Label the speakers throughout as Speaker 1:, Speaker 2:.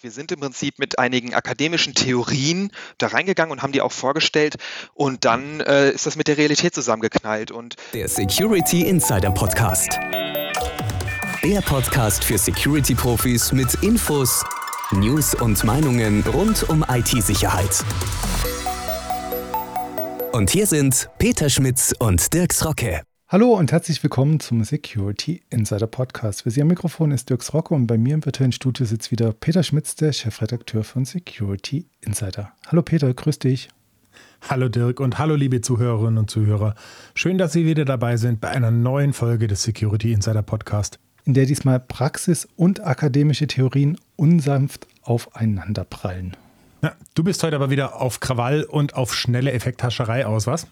Speaker 1: Wir sind im Prinzip mit einigen akademischen Theorien da reingegangen und haben die auch vorgestellt und dann äh, ist das mit der Realität zusammengeknallt. Und
Speaker 2: der Security Insider Podcast. Der Podcast für Security-Profis mit Infos, News und Meinungen rund um IT-Sicherheit. Und hier sind Peter Schmitz und Dirks Rocke.
Speaker 3: Hallo und herzlich willkommen zum Security Insider Podcast. Für Sie am Mikrofon ist Dirks Rocke und bei mir im virtuellen Studio sitzt wieder Peter Schmitz, der Chefredakteur von Security Insider. Hallo Peter, grüß dich.
Speaker 4: Hallo Dirk und hallo liebe Zuhörerinnen und Zuhörer. Schön, dass Sie wieder dabei sind bei einer neuen Folge des Security Insider Podcast.
Speaker 3: In der diesmal Praxis und akademische Theorien unsanft aufeinanderprallen.
Speaker 4: Ja, du bist heute aber wieder auf Krawall und auf schnelle Effekthascherei aus, was?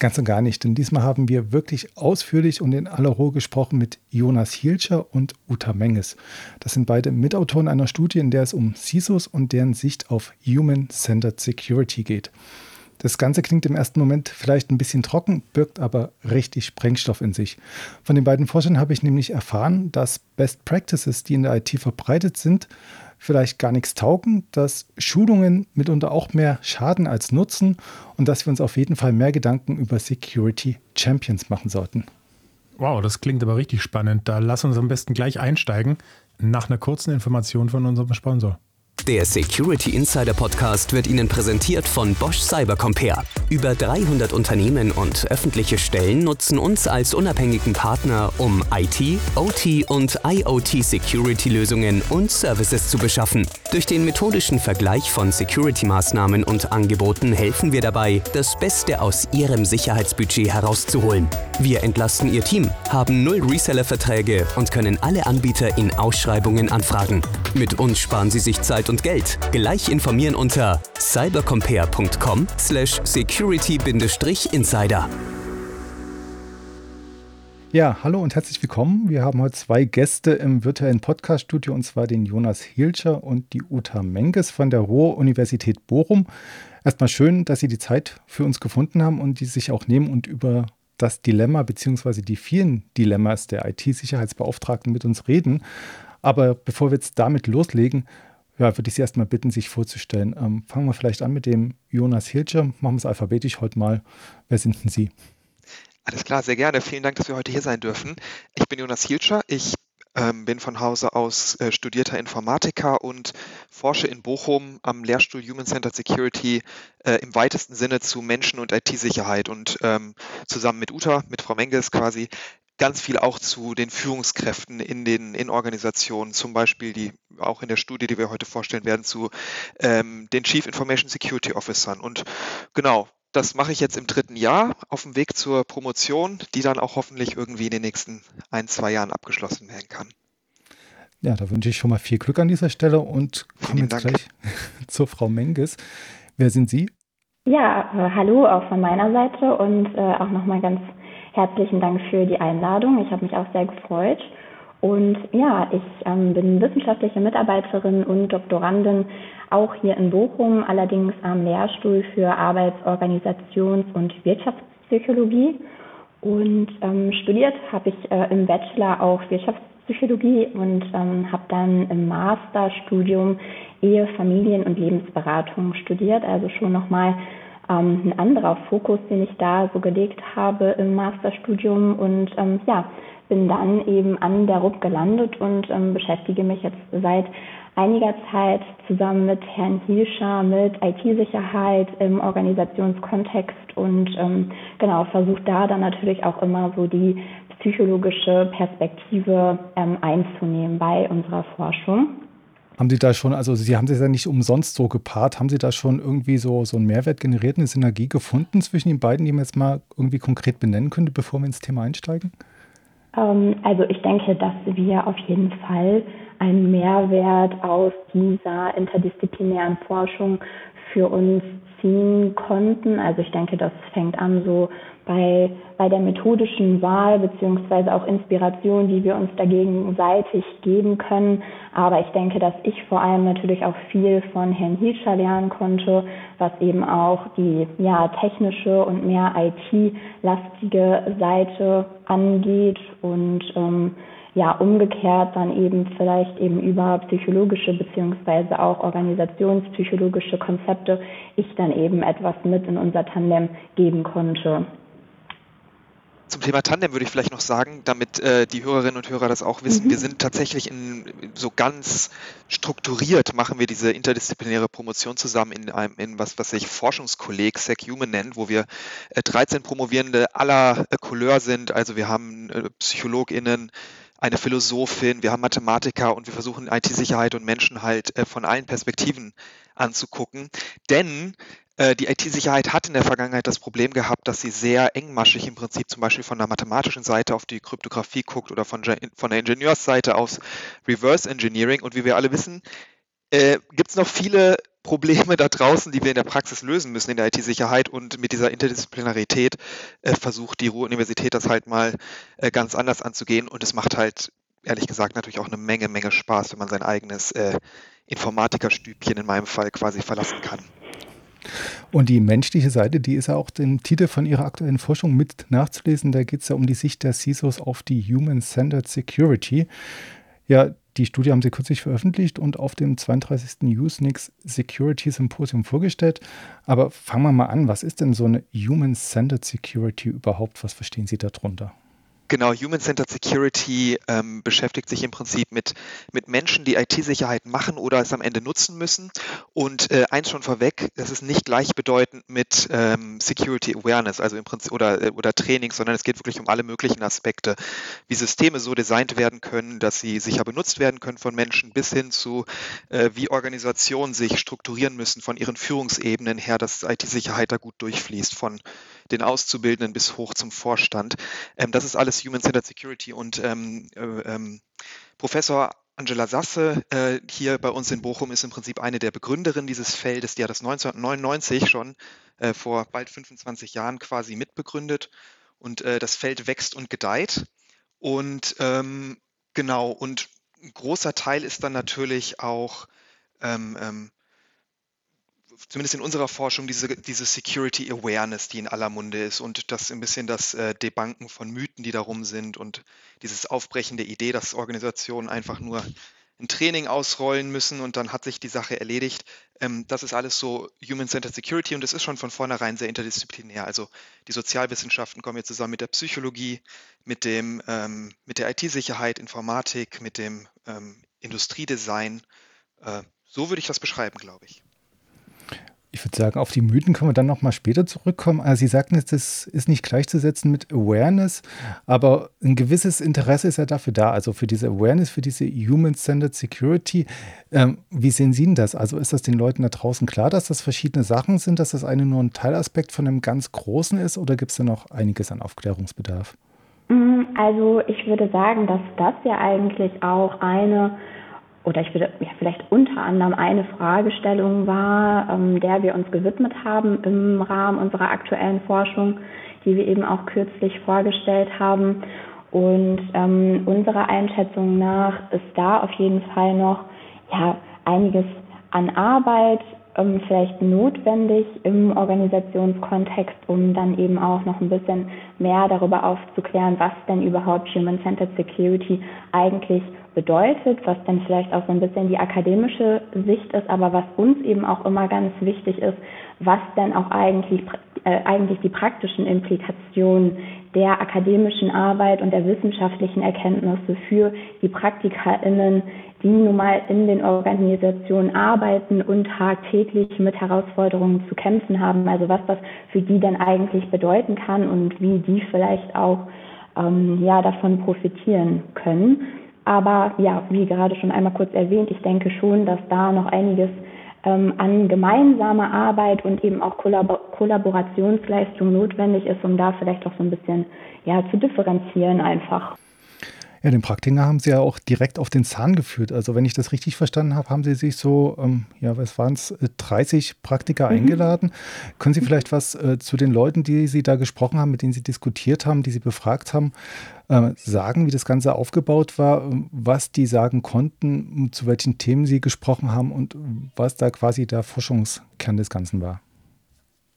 Speaker 3: Ganz und gar nicht, denn diesmal haben wir wirklich ausführlich und in aller Ruhe gesprochen mit Jonas Hielscher und Uta Menges. Das sind beide Mitautoren einer Studie, in der es um CISOs und deren Sicht auf Human-Centered Security geht. Das Ganze klingt im ersten Moment vielleicht ein bisschen trocken, birgt aber richtig Sprengstoff in sich. Von den beiden Forschern habe ich nämlich erfahren, dass Best Practices, die in der IT verbreitet sind, vielleicht gar nichts taugen, dass Schulungen mitunter auch mehr schaden als nutzen und dass wir uns auf jeden Fall mehr Gedanken über Security Champions machen sollten.
Speaker 4: Wow, das klingt aber richtig spannend. Da lass uns am besten gleich einsteigen nach einer kurzen Information von unserem Sponsor.
Speaker 2: Der Security Insider Podcast wird Ihnen präsentiert von Bosch Cybercompare. Über 300 Unternehmen und öffentliche Stellen nutzen uns als unabhängigen Partner, um IT, OT und IoT Security Lösungen und Services zu beschaffen. Durch den methodischen Vergleich von Security-Maßnahmen und Angeboten helfen wir dabei, das Beste aus Ihrem Sicherheitsbudget herauszuholen. Wir entlasten Ihr Team, haben null Reseller-Verträge und können alle Anbieter in Ausschreibungen anfragen. Mit uns sparen Sie sich Zeit und Geld. Gleich informieren unter cybercompare.com slash security-insider.
Speaker 3: Ja, hallo und herzlich willkommen. Wir haben heute zwei Gäste im virtuellen Podcaststudio und zwar den Jonas Hilscher und die Uta Menges von der Ruhr-Universität Bochum. Erstmal schön, dass Sie die Zeit für uns gefunden haben und die sich auch nehmen und über das Dilemma bzw. die vielen Dilemmas der IT-Sicherheitsbeauftragten mit uns reden. Aber bevor wir jetzt damit loslegen, ja, würde ich Sie erstmal bitten, sich vorzustellen. Ähm, fangen wir vielleicht an mit dem Jonas Hilscher. Machen wir es alphabetisch heute mal. Wer sind denn Sie?
Speaker 1: Alles klar, sehr gerne. Vielen Dank, dass wir heute hier sein dürfen. Ich bin Jonas Hilscher. Ich ähm, bin von Hause aus äh, studierter Informatiker und forsche in Bochum am Lehrstuhl Human Centered Security äh, im weitesten Sinne zu Menschen- und IT-Sicherheit und ähm, zusammen mit Uta, mit Frau Menges quasi, ganz viel auch zu den Führungskräften in den in Organisationen, zum Beispiel die auch in der Studie, die wir heute vorstellen werden, zu ähm, den Chief Information Security Officern. Und genau, das mache ich jetzt im dritten Jahr auf dem Weg zur Promotion, die dann auch hoffentlich irgendwie in den nächsten ein, zwei Jahren abgeschlossen werden kann.
Speaker 3: Ja, da wünsche ich schon mal viel Glück an dieser Stelle und komme jetzt Dank. gleich zur Frau Menges. Wer sind Sie?
Speaker 5: Ja, äh, hallo auch von meiner Seite und äh, auch nochmal ganz Herzlichen Dank für die Einladung. Ich habe mich auch sehr gefreut. Und ja, ich ähm, bin wissenschaftliche Mitarbeiterin und Doktorandin auch hier in Bochum, allerdings am Lehrstuhl für Arbeits-, Organisations- und Wirtschaftspsychologie. Und ähm, studiert habe ich äh, im Bachelor auch Wirtschaftspsychologie und ähm, habe dann im Masterstudium Ehe, Familien- und Lebensberatung studiert, also schon nochmal ähm, ein anderer Fokus, den ich da so gelegt habe im Masterstudium und ähm, ja, bin dann eben an der RUB gelandet und ähm, beschäftige mich jetzt seit einiger Zeit zusammen mit Herrn Hielscher mit IT-Sicherheit im Organisationskontext und ähm, genau versuche da dann natürlich auch immer so die psychologische Perspektive ähm, einzunehmen bei unserer Forschung.
Speaker 3: Haben Sie da schon, also Sie haben sich ja nicht umsonst so gepaart, haben Sie da schon irgendwie so, so einen Mehrwert generiert, eine Synergie gefunden zwischen den beiden, die man jetzt mal irgendwie konkret benennen könnte, bevor wir ins Thema einsteigen?
Speaker 5: Ähm, also ich denke, dass wir auf jeden Fall einen Mehrwert aus dieser interdisziplinären Forschung für uns ziehen konnten. Also ich denke, das fängt an so bei, bei der methodischen Wahl beziehungsweise auch Inspiration, die wir uns da gegenseitig geben können. Aber ich denke, dass ich vor allem natürlich auch viel von Herrn Hielscher lernen konnte, was eben auch die ja, technische und mehr IT-lastige Seite angeht. Und ähm, ja umgekehrt dann eben vielleicht eben über psychologische beziehungsweise auch organisationspsychologische Konzepte ich dann eben etwas mit in unser Tandem geben konnte.
Speaker 1: Zum Thema Tandem würde ich vielleicht noch sagen, damit äh, die Hörerinnen und Hörer das auch wissen, mhm. wir sind tatsächlich in, so ganz strukturiert, machen wir diese interdisziplinäre Promotion zusammen in einem, in was, was sich Forschungskolleg SecHuman nennt, wo wir äh, 13 Promovierende aller äh, Couleur sind. Also wir haben äh, PsychologInnen, eine Philosophin, wir haben Mathematiker und wir versuchen IT-Sicherheit und Menschen halt äh, von allen Perspektiven anzugucken. Denn äh, die IT-Sicherheit hat in der Vergangenheit das Problem gehabt, dass sie sehr engmaschig im Prinzip zum Beispiel von der mathematischen Seite auf die Kryptographie guckt oder von, von der Ingenieursseite aufs Reverse Engineering. Und wie wir alle wissen, äh, gibt es noch viele Probleme da draußen, die wir in der Praxis lösen müssen in der IT-Sicherheit. Und mit dieser Interdisziplinarität äh, versucht die Ruhr-Universität das halt mal äh, ganz anders anzugehen. Und es macht halt, ehrlich gesagt, natürlich auch eine Menge, Menge Spaß, wenn man sein eigenes äh, Informatikerstübchen in meinem Fall quasi verlassen kann.
Speaker 3: Und die menschliche Seite, die ist ja auch dem Titel von ihrer aktuellen Forschung mit nachzulesen. Da geht es ja um die Sicht der CISOs auf die Human-Centered Security. Ja, die Studie haben sie kürzlich veröffentlicht und auf dem 32. Usenix Security Symposium vorgestellt. Aber fangen wir mal an, was ist denn so eine Human-Centered Security überhaupt? Was verstehen Sie darunter?
Speaker 1: Genau, Human-Centered Security ähm, beschäftigt sich im Prinzip mit, mit Menschen, die IT-Sicherheit machen oder es am Ende nutzen müssen. Und äh, eins schon vorweg, das ist nicht gleichbedeutend mit ähm, Security Awareness, also im Prinzip oder, äh, oder Training, sondern es geht wirklich um alle möglichen Aspekte, wie Systeme so designt werden können, dass sie sicher benutzt werden können von Menschen, bis hin zu, äh, wie Organisationen sich strukturieren müssen von ihren Führungsebenen her, dass IT-Sicherheit da gut durchfließt, von den Auszubildenden bis hoch zum Vorstand. Ähm, das ist alles Human-Centered Security und ähm, äh, ähm, Professor Angela Sasse äh, hier bei uns in Bochum ist im Prinzip eine der Begründerinnen dieses Feldes. Die hat das 1999 schon äh, vor bald 25 Jahren quasi mitbegründet und äh, das Feld wächst und gedeiht. Und ähm, genau, und ein großer Teil ist dann natürlich auch ähm, ähm, zumindest in unserer Forschung, diese, diese Security Awareness, die in aller Munde ist und das ein bisschen das äh, Debanken von Mythen, die darum sind und dieses Aufbrechen der Idee, dass Organisationen einfach nur ein Training ausrollen müssen und dann hat sich die Sache erledigt. Ähm, das ist alles so Human-Centered Security und es ist schon von vornherein sehr interdisziplinär. Also die Sozialwissenschaften kommen jetzt zusammen mit der Psychologie, mit, dem, ähm, mit der IT-Sicherheit, Informatik, mit dem ähm, Industriedesign. Äh, so würde ich das beschreiben, glaube ich.
Speaker 3: Ich würde sagen, auf die Mythen können wir dann nochmal später zurückkommen. Also Sie sagten jetzt, das ist nicht gleichzusetzen mit Awareness, aber ein gewisses Interesse ist ja dafür da, also für diese Awareness, für diese Human-Centered Security. Ähm, wie sehen Sie denn das? Also ist das den Leuten da draußen klar, dass das verschiedene Sachen sind, dass das eine nur ein Teilaspekt von einem ganz Großen ist oder gibt es da noch einiges an Aufklärungsbedarf?
Speaker 5: Mm, also ich würde sagen, dass das ja eigentlich auch eine oder ich würde ja, vielleicht unter anderem eine Fragestellung war, ähm, der wir uns gewidmet haben im Rahmen unserer aktuellen Forschung, die wir eben auch kürzlich vorgestellt haben. Und ähm, unserer Einschätzung nach ist da auf jeden Fall noch ja, einiges an Arbeit ähm, vielleicht notwendig im Organisationskontext, um dann eben auch noch ein bisschen mehr darüber aufzuklären, was denn überhaupt Human-Centered Security eigentlich bedeutet, was dann vielleicht auch so ein bisschen die akademische Sicht ist, aber was uns eben auch immer ganz wichtig ist, was denn auch eigentlich, äh, eigentlich die praktischen Implikationen der akademischen Arbeit und der wissenschaftlichen Erkenntnisse für die PraktikerInnen, die nun mal in den Organisationen arbeiten und tagtäglich mit Herausforderungen zu kämpfen haben, also was das für die denn eigentlich bedeuten kann und wie die vielleicht auch ähm, ja, davon profitieren können. Aber ja, wie gerade schon einmal kurz erwähnt, ich denke schon, dass da noch einiges ähm, an gemeinsamer Arbeit und eben auch Kollabor Kollaborationsleistung notwendig ist, um da vielleicht auch so ein bisschen ja, zu differenzieren einfach.
Speaker 3: Ja, den Praktiker haben Sie ja auch direkt auf den Zahn geführt. Also wenn ich das richtig verstanden habe, haben Sie sich so, ähm, ja, was waren es, 30 Praktiker mhm. eingeladen. Können Sie vielleicht was äh, zu den Leuten, die Sie da gesprochen haben, mit denen Sie diskutiert haben, die Sie befragt haben, äh, sagen, wie das Ganze aufgebaut war, was die sagen konnten, zu welchen Themen Sie gesprochen haben und was da quasi der Forschungskern des Ganzen war?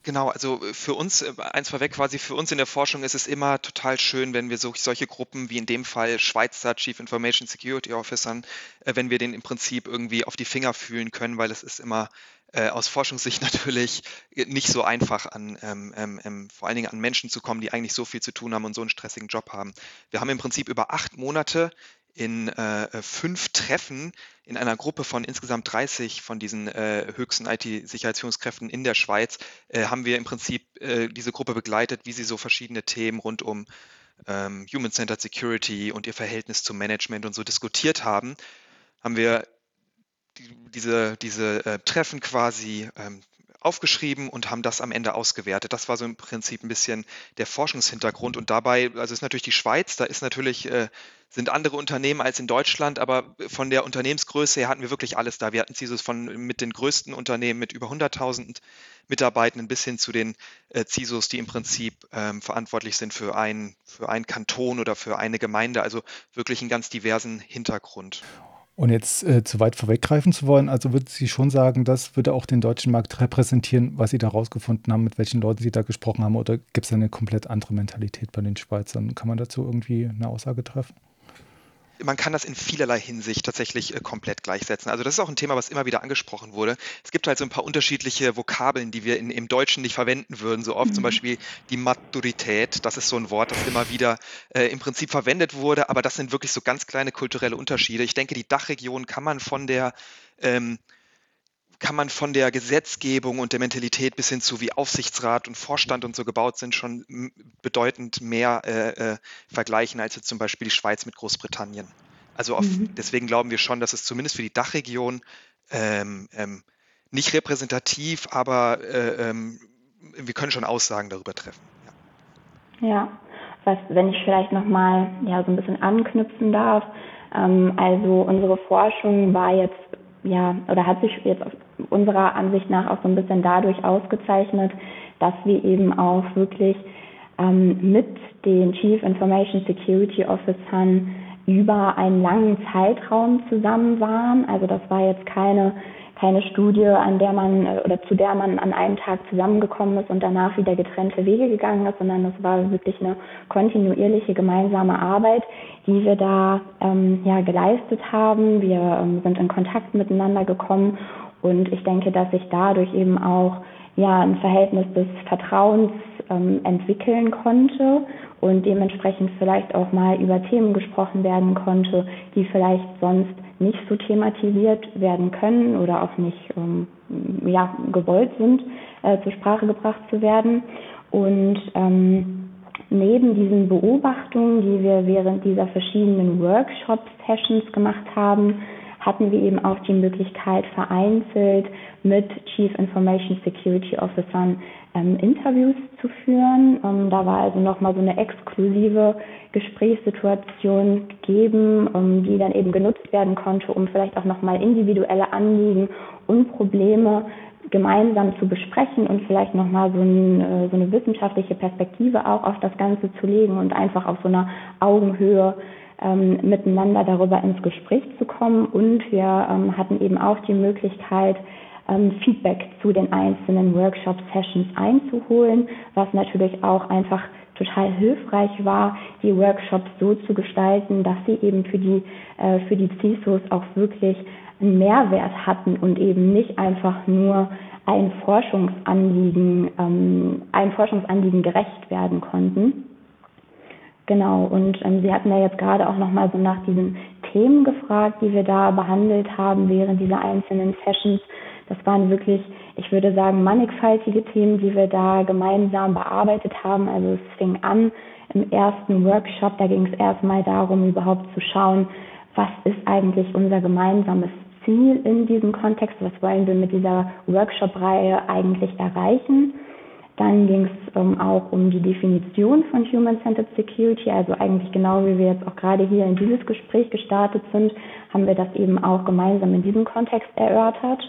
Speaker 1: Genau, also äh, für uns, äh, eins vorweg quasi, für uns in der Forschung ist es immer total schön, wenn wir so, solche Gruppen wie in dem Fall Schweizer Chief Information Security Officern, äh, wenn wir den im Prinzip irgendwie auf die Finger fühlen können, weil es ist immer äh, aus Forschungssicht natürlich nicht so einfach an, ähm, ähm, ähm, vor allen Dingen an Menschen zu kommen, die eigentlich so viel zu tun haben und so einen stressigen Job haben. Wir haben im Prinzip über acht Monate in äh, fünf Treffen in einer Gruppe von insgesamt 30 von diesen äh, höchsten IT-Sicherheitsführungskräften in der Schweiz, äh, haben wir im Prinzip äh, diese Gruppe begleitet, wie sie so verschiedene Themen rund um ähm, Human-Centered Security und ihr Verhältnis zum Management und so diskutiert haben, haben wir die, diese, diese äh, Treffen quasi ähm, aufgeschrieben und haben das am Ende ausgewertet. Das war so im Prinzip ein bisschen der Forschungshintergrund. Und dabei, also ist natürlich die Schweiz, da ist natürlich, äh, sind andere Unternehmen als in Deutschland, aber von der Unternehmensgröße her hatten wir wirklich alles da. Wir hatten CISOs von mit den größten Unternehmen mit über 100.000 Mitarbeitenden bis hin zu den äh, CISOs, die im Prinzip ähm, verantwortlich sind für, ein, für einen Kanton oder für eine Gemeinde. Also wirklich einen ganz diversen Hintergrund.
Speaker 3: Und jetzt äh, zu weit vorweggreifen zu wollen, also würde Sie schon sagen, das würde auch den deutschen Markt repräsentieren, was Sie da rausgefunden haben, mit welchen Leuten Sie da gesprochen haben, oder gibt es eine komplett andere Mentalität bei den Schweizern? Kann man dazu irgendwie eine Aussage treffen?
Speaker 1: Man kann das in vielerlei Hinsicht tatsächlich äh, komplett gleichsetzen. Also das ist auch ein Thema, was immer wieder angesprochen wurde. Es gibt halt so ein paar unterschiedliche Vokabeln, die wir in, im Deutschen nicht verwenden würden. So oft mhm. zum Beispiel die Maturität, das ist so ein Wort, das immer wieder äh, im Prinzip verwendet wurde, aber das sind wirklich so ganz kleine kulturelle Unterschiede. Ich denke, die Dachregion kann man von der ähm, kann man von der Gesetzgebung und der Mentalität bis hin zu wie Aufsichtsrat und Vorstand und so gebaut sind, schon bedeutend mehr äh, äh, vergleichen als jetzt zum Beispiel die Schweiz mit Großbritannien. Also auf, mhm. deswegen glauben wir schon, dass es zumindest für die Dachregion ähm, ähm, nicht repräsentativ, aber äh, ähm, wir können schon Aussagen darüber treffen.
Speaker 5: Ja, ja. was, wenn ich vielleicht nochmal ja, so ein bisschen anknüpfen darf, ähm, also unsere Forschung war jetzt ja, oder hat sich jetzt unserer Ansicht nach auch so ein bisschen dadurch ausgezeichnet, dass wir eben auch wirklich ähm, mit den Chief Information Security Officern über einen langen Zeitraum zusammen waren. Also das war jetzt keine keine Studie, an der man äh, oder zu der man an einem Tag zusammengekommen ist und danach wieder getrennte Wege gegangen ist, sondern das war wirklich eine kontinuierliche gemeinsame Arbeit, die wir da ähm, ja geleistet haben. Wir ähm, sind in Kontakt miteinander gekommen und ich denke, dass sich dadurch eben auch ja ein Verhältnis des Vertrauens ähm, entwickeln konnte und dementsprechend vielleicht auch mal über Themen gesprochen werden konnte, die vielleicht sonst nicht so thematisiert werden können oder auch nicht ähm, ja, gewollt sind, äh, zur Sprache gebracht zu werden. Und ähm, neben diesen Beobachtungen, die wir während dieser verschiedenen Workshop-Sessions gemacht haben, hatten wir eben auch die Möglichkeit, vereinzelt mit Chief Information Security Officern ähm, Interviews zu führen. Ähm, da war also nochmal so eine exklusive Gesprächssituation gegeben, um, die dann eben genutzt werden konnte, um vielleicht auch nochmal individuelle Anliegen und Probleme gemeinsam zu besprechen und vielleicht nochmal so, ein, äh, so eine wissenschaftliche Perspektive auch auf das Ganze zu legen und einfach auf so einer Augenhöhe ähm, miteinander darüber ins Gespräch zu kommen. Und wir ähm, hatten eben auch die Möglichkeit, ähm, Feedback zu den einzelnen Workshop-Sessions einzuholen, was natürlich auch einfach total hilfreich war, die Workshops so zu gestalten, dass sie eben für die, äh, für die CISOs auch wirklich einen Mehrwert hatten und eben nicht einfach nur ein Forschungsanliegen, ähm, ein Forschungsanliegen gerecht werden konnten. Genau, und ähm, Sie hatten ja jetzt gerade auch nochmal so nach diesen Themen gefragt, die wir da behandelt haben während dieser einzelnen Sessions. Das waren wirklich, ich würde sagen, mannigfaltige Themen, die wir da gemeinsam bearbeitet haben. Also es fing an im ersten Workshop, da ging es erstmal darum, überhaupt zu schauen, was ist eigentlich unser gemeinsames Ziel in diesem Kontext, was wollen wir mit dieser Workshop-Reihe eigentlich erreichen. Dann ging es ähm, auch um die Definition von Human-Centered Security, also eigentlich genau wie wir jetzt auch gerade hier in dieses Gespräch gestartet sind, haben wir das eben auch gemeinsam in diesem Kontext erörtert.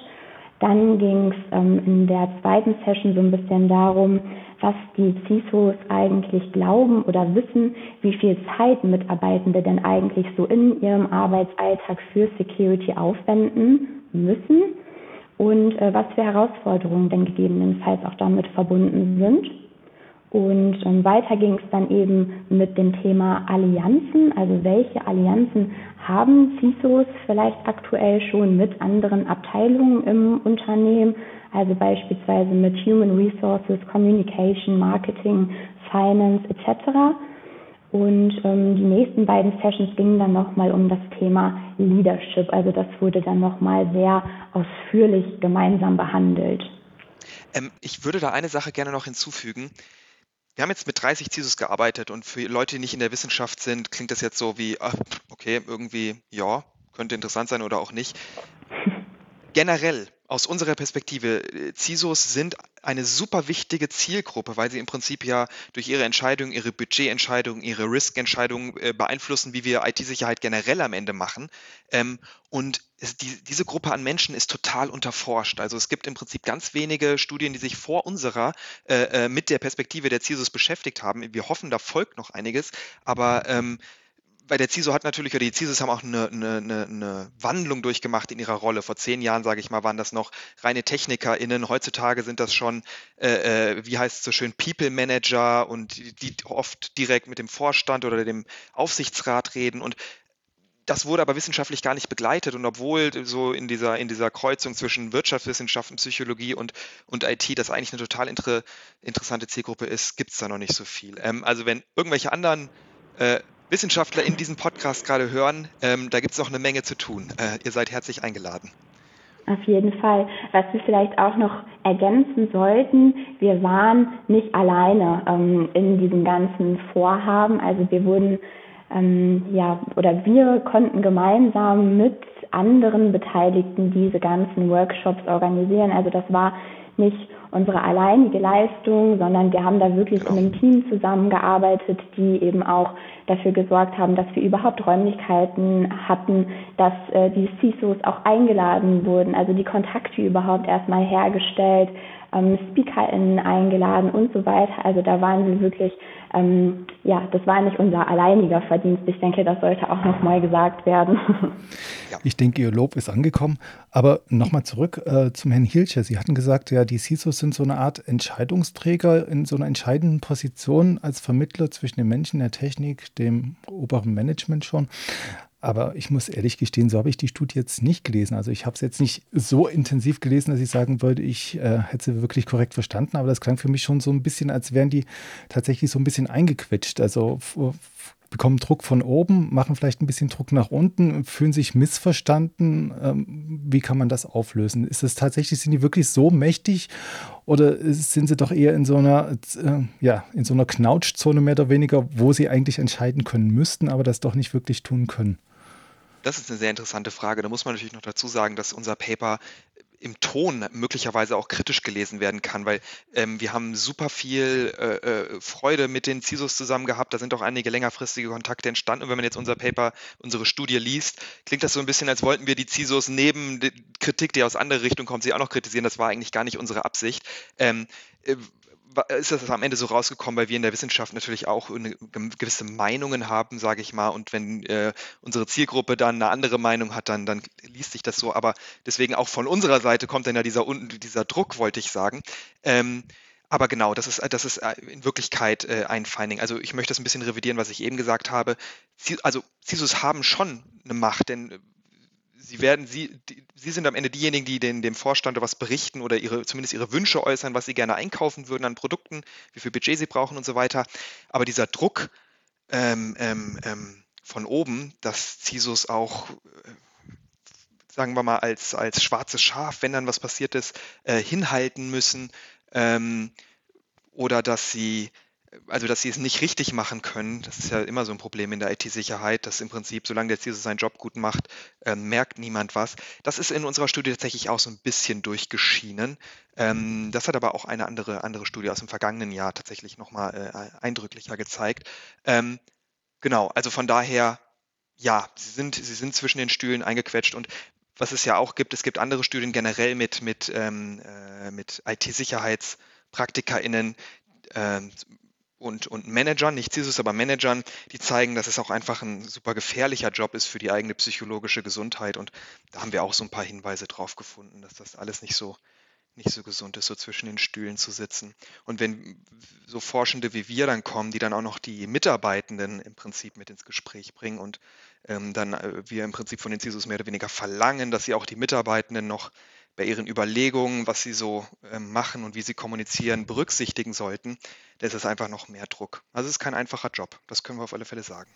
Speaker 5: Dann ging es ähm, in der zweiten Session so ein bisschen darum, was die CISOs eigentlich glauben oder wissen, wie viel Zeit Mitarbeitende denn eigentlich so in ihrem Arbeitsalltag für Security aufwenden müssen. Und äh, was für Herausforderungen denn gegebenenfalls auch damit verbunden sind. Und ähm, weiter ging es dann eben mit dem Thema Allianzen, also welche Allianzen haben CISOs vielleicht aktuell schon mit anderen Abteilungen im Unternehmen, also beispielsweise mit Human Resources, Communication, Marketing, Finance etc. Und ähm, die nächsten beiden Sessions gingen dann nochmal um das Thema Leadership. Also das wurde dann nochmal sehr ausführlich gemeinsam behandelt.
Speaker 1: Ähm, ich würde da eine Sache gerne noch hinzufügen. Wir haben jetzt mit 30 CISOs gearbeitet und für Leute, die nicht in der Wissenschaft sind, klingt das jetzt so wie, ach, okay, irgendwie, ja, könnte interessant sein oder auch nicht. Generell aus unserer Perspektive, äh, CISOs sind eine super wichtige Zielgruppe, weil sie im Prinzip ja durch ihre Entscheidungen, ihre Budgetentscheidungen, ihre Risk-Entscheidungen äh, beeinflussen, wie wir IT-Sicherheit generell am Ende machen. Ähm, und es, die, diese Gruppe an Menschen ist total unterforscht. Also es gibt im Prinzip ganz wenige Studien, die sich vor unserer äh, äh mit der Perspektive der CISOs beschäftigt haben. Wir hoffen, da folgt noch einiges, aber ähm, weil der CISO hat natürlich, oder die CISOs haben auch eine, eine, eine, Wandlung durchgemacht in ihrer Rolle. Vor zehn Jahren, sage ich mal, waren das noch reine TechnikerInnen. Heutzutage sind das schon, äh, äh wie heißt es so schön, People Manager und die, die oft direkt mit dem Vorstand oder dem Aufsichtsrat reden. Und das wurde aber wissenschaftlich gar nicht begleitet und obwohl so in dieser, in dieser Kreuzung zwischen Wirtschaftswissenschaften, Psychologie und, und IT das eigentlich eine total inter, interessante Zielgruppe ist, gibt es da noch nicht so viel. Ähm, also wenn irgendwelche anderen äh, Wissenschaftler in diesem Podcast gerade hören, ähm, da gibt es noch eine Menge zu tun. Äh, ihr seid herzlich eingeladen.
Speaker 5: Auf jeden Fall. Was wir vielleicht auch noch ergänzen sollten, wir waren nicht alleine ähm, in diesem ganzen Vorhaben. Also wir wurden, ähm, ja, oder wir konnten gemeinsam mit anderen Beteiligten diese ganzen Workshops organisieren. Also das war nicht unsere alleinige Leistung, sondern wir haben da wirklich in einem Team zusammengearbeitet, die eben auch dafür gesorgt haben, dass wir überhaupt Räumlichkeiten hatten, dass äh, die CISOs auch eingeladen wurden, also die Kontakte überhaupt erstmal hergestellt, ähm, SpeakerInnen eingeladen und so weiter. Also da waren wir wirklich, ähm, ja, das war nicht unser alleiniger Verdienst. Ich denke, das sollte auch nochmal gesagt werden.
Speaker 3: Ich denke, Ihr Lob ist angekommen. Aber nochmal zurück äh, zum Herrn Hilscher. Sie hatten gesagt, ja, die CISOs sind so eine Art Entscheidungsträger in so einer entscheidenden Position als Vermittler zwischen den Menschen, der Technik, dem oberen Management schon. Aber ich muss ehrlich gestehen, so habe ich die Studie jetzt nicht gelesen. Also ich habe es jetzt nicht so intensiv gelesen, dass ich sagen würde, ich äh, hätte sie wirklich korrekt verstanden. Aber das klang für mich schon so ein bisschen, als wären die tatsächlich so ein bisschen eingequetscht. Also bekommen Druck von oben, machen vielleicht ein bisschen Druck nach unten, fühlen sich missverstanden. Ähm, wie kann man das auflösen? Ist es tatsächlich, sind die wirklich so mächtig oder sind sie doch eher in so einer, äh, ja, in so einer Knautschzone mehr oder weniger, wo sie eigentlich entscheiden können müssten, aber das doch nicht wirklich tun können?
Speaker 1: Das ist eine sehr interessante Frage. Da muss man natürlich noch dazu sagen, dass unser Paper im Ton möglicherweise auch kritisch gelesen werden kann, weil ähm, wir haben super viel äh, äh, Freude mit den CISOs zusammen gehabt. Da sind auch einige längerfristige Kontakte entstanden. Und wenn man jetzt unser Paper, unsere Studie liest, klingt das so ein bisschen, als wollten wir die CISOs neben Kritik, die aus andere Richtungen kommt, sie auch noch kritisieren. Das war eigentlich gar nicht unsere Absicht. Ähm, äh, ist das am Ende so rausgekommen, weil wir in der Wissenschaft natürlich auch gewisse Meinungen haben, sage ich mal. Und wenn äh, unsere Zielgruppe dann eine andere Meinung hat, dann, dann liest sich das so. Aber deswegen auch von unserer Seite kommt dann ja dieser, dieser Druck, wollte ich sagen. Ähm, aber genau, das ist, das ist äh, in Wirklichkeit äh, ein Finding. Also ich möchte das ein bisschen revidieren, was ich eben gesagt habe. Also CISOs haben schon eine Macht, denn Sie werden, Sie, die, Sie sind am Ende diejenigen, die den, dem Vorstand was berichten oder ihre, zumindest ihre Wünsche äußern, was sie gerne einkaufen würden an Produkten, wie viel Budget sie brauchen und so weiter. Aber dieser Druck ähm, ähm, ähm von oben, dass CISOs auch, äh, sagen wir mal, als, als schwarzes Schaf, wenn dann was passiert ist, äh, hinhalten müssen ähm, oder dass sie also dass sie es nicht richtig machen können, das ist ja immer so ein Problem in der IT-Sicherheit, dass im Prinzip, solange der CISO seinen Job gut macht, äh, merkt niemand was. Das ist in unserer Studie tatsächlich auch so ein bisschen durchgeschienen. Ähm, das hat aber auch eine andere, andere Studie aus dem vergangenen Jahr tatsächlich nochmal äh, eindrücklicher gezeigt. Ähm, genau, also von daher, ja, sie sind, sie sind zwischen den Stühlen eingequetscht und was es ja auch gibt, es gibt andere Studien generell mit, mit, ähm, äh, mit IT-SicherheitspraktikerInnen, ähm, und, und Managern, nicht CISOs, aber Managern, die zeigen, dass es auch einfach ein super gefährlicher Job ist für die eigene psychologische Gesundheit. Und da haben wir auch so ein paar Hinweise drauf gefunden, dass das alles nicht so, nicht so gesund ist, so zwischen den Stühlen zu sitzen. Und wenn so Forschende wie wir dann kommen, die dann auch noch die Mitarbeitenden im Prinzip mit ins Gespräch bringen und ähm, dann äh, wir im Prinzip von den CISOs mehr oder weniger verlangen, dass sie auch die Mitarbeitenden noch bei ihren Überlegungen, was sie so äh, machen und wie sie kommunizieren, berücksichtigen sollten, da ist es einfach noch mehr Druck. Also es ist kein einfacher Job, das können wir auf alle Fälle sagen.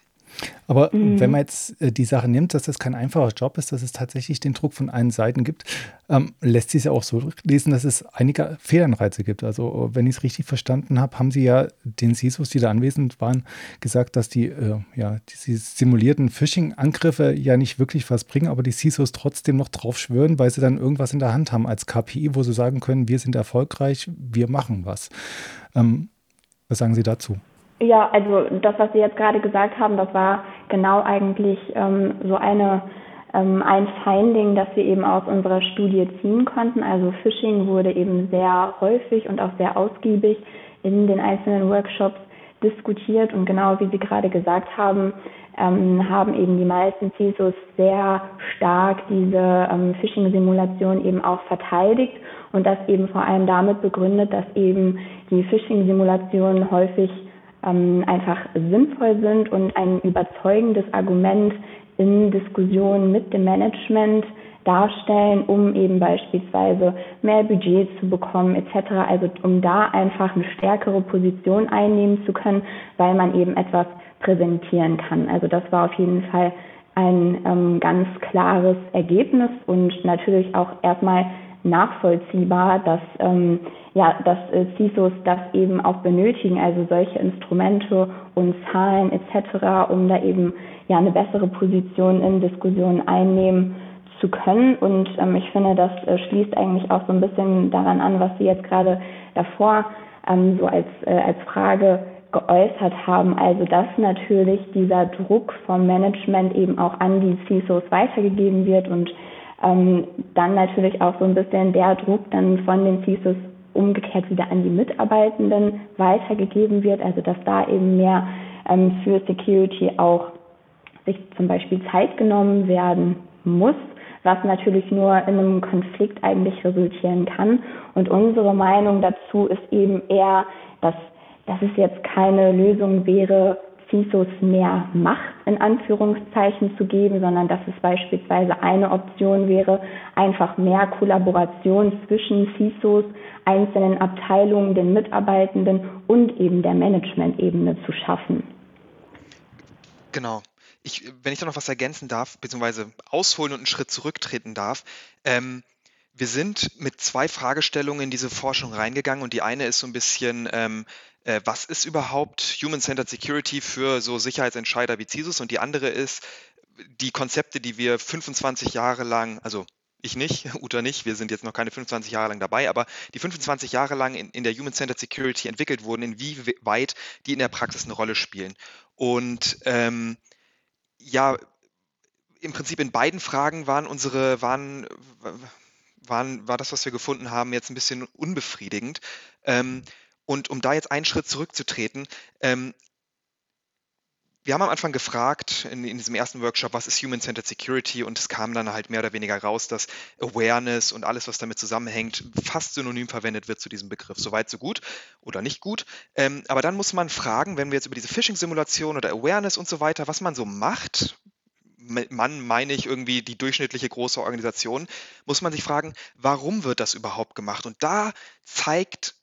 Speaker 3: Aber mhm. wenn man jetzt äh, die Sache nimmt, dass das kein einfacher Job ist, dass es tatsächlich den Druck von allen Seiten gibt, ähm, lässt sich ja auch so lesen, dass es einige Fehlanreize gibt. Also wenn ich es richtig verstanden habe, haben Sie ja den CISOs, die da anwesend waren, gesagt, dass die, äh, ja, die simulierten Phishing-Angriffe ja nicht wirklich was bringen, aber die CISOs trotzdem noch drauf schwören, weil sie dann irgendwas in der Hand haben als KPI, wo sie sagen können, wir sind erfolgreich, wir machen was. Ähm, was sagen Sie dazu?
Speaker 5: Ja, also das, was Sie jetzt gerade gesagt haben, das war genau eigentlich ähm, so eine ähm, ein Finding, das wir eben aus unserer Studie ziehen konnten. Also Phishing wurde eben sehr häufig und auch sehr ausgiebig in den einzelnen Workshops diskutiert und genau wie Sie gerade gesagt haben, ähm, haben eben die meisten CISOs sehr stark diese ähm, Phishing-Simulation eben auch verteidigt und das eben vor allem damit begründet, dass eben die Phishing-Simulationen häufig ähm, einfach sinnvoll sind und ein überzeugendes Argument in Diskussionen mit dem Management darstellen, um eben beispielsweise mehr Budget zu bekommen etc. Also um da einfach eine stärkere Position einnehmen zu können, weil man eben etwas präsentieren kann. Also das war auf jeden Fall ein ähm, ganz klares Ergebnis und natürlich auch erstmal nachvollziehbar, dass ähm, ja, dass äh, CISOs das eben auch benötigen, also solche Instrumente und Zahlen etc., um da eben ja eine bessere Position in Diskussionen einnehmen zu können. Und ähm, ich finde, das äh, schließt eigentlich auch so ein bisschen daran an, was Sie jetzt gerade davor ähm, so als, äh, als Frage geäußert haben. Also dass natürlich dieser Druck vom Management eben auch an die CISOs weitergegeben wird und ähm, dann natürlich auch so ein bisschen der Druck dann von den CISOs umgekehrt wieder an die Mitarbeitenden weitergegeben wird, also dass da eben mehr ähm, für Security auch sich zum Beispiel Zeit genommen werden muss, was natürlich nur in einem Konflikt eigentlich resultieren kann. Und unsere Meinung dazu ist eben eher, dass, dass es jetzt keine Lösung wäre, CISOs mehr Macht in Anführungszeichen zu geben, sondern dass es beispielsweise eine Option wäre, einfach mehr Kollaboration zwischen CISOs, einzelnen Abteilungen, den Mitarbeitenden und eben der Management-Ebene zu schaffen.
Speaker 1: Genau. Ich, wenn ich da noch was ergänzen darf, beziehungsweise ausholen und einen Schritt zurücktreten darf, ähm, wir sind mit zwei Fragestellungen in diese Forschung reingegangen und die eine ist so ein bisschen, ähm, äh, was ist überhaupt Human-Centered Security für so Sicherheitsentscheider wie CISUS und die andere ist die Konzepte, die wir 25 Jahre lang, also ich nicht, Uta nicht, wir sind jetzt noch keine 25 Jahre lang dabei, aber die 25 Jahre lang in, in der Human-Centered Security entwickelt wurden, inwieweit die in der Praxis eine Rolle spielen. Und ähm, ja, im Prinzip in beiden Fragen waren unsere, waren waren, war das, was wir gefunden haben, jetzt ein bisschen unbefriedigend. Ähm, und um da jetzt einen Schritt zurückzutreten, ähm, wir haben am Anfang gefragt in, in, diesem ersten Workshop, was ist Human-Centered Security? Und es kam dann halt mehr oder weniger raus, dass Awareness und alles, was damit zusammenhängt, fast synonym verwendet wird zu diesem Begriff. Soweit, so gut oder nicht gut. Ähm, aber dann muss man fragen, wenn wir jetzt über diese Phishing-Simulation oder Awareness und so weiter, was man so macht, Mann meine ich irgendwie die durchschnittliche große Organisation, muss man sich fragen, warum wird das überhaupt gemacht? Und da zeigt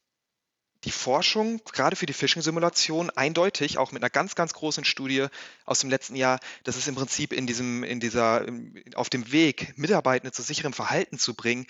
Speaker 1: die Forschung, gerade für die Phishing-Simulation, eindeutig, auch mit einer ganz, ganz großen Studie aus dem letzten Jahr, dass es im Prinzip in diesem, in dieser, auf dem Weg, Mitarbeitende zu sicherem Verhalten zu bringen,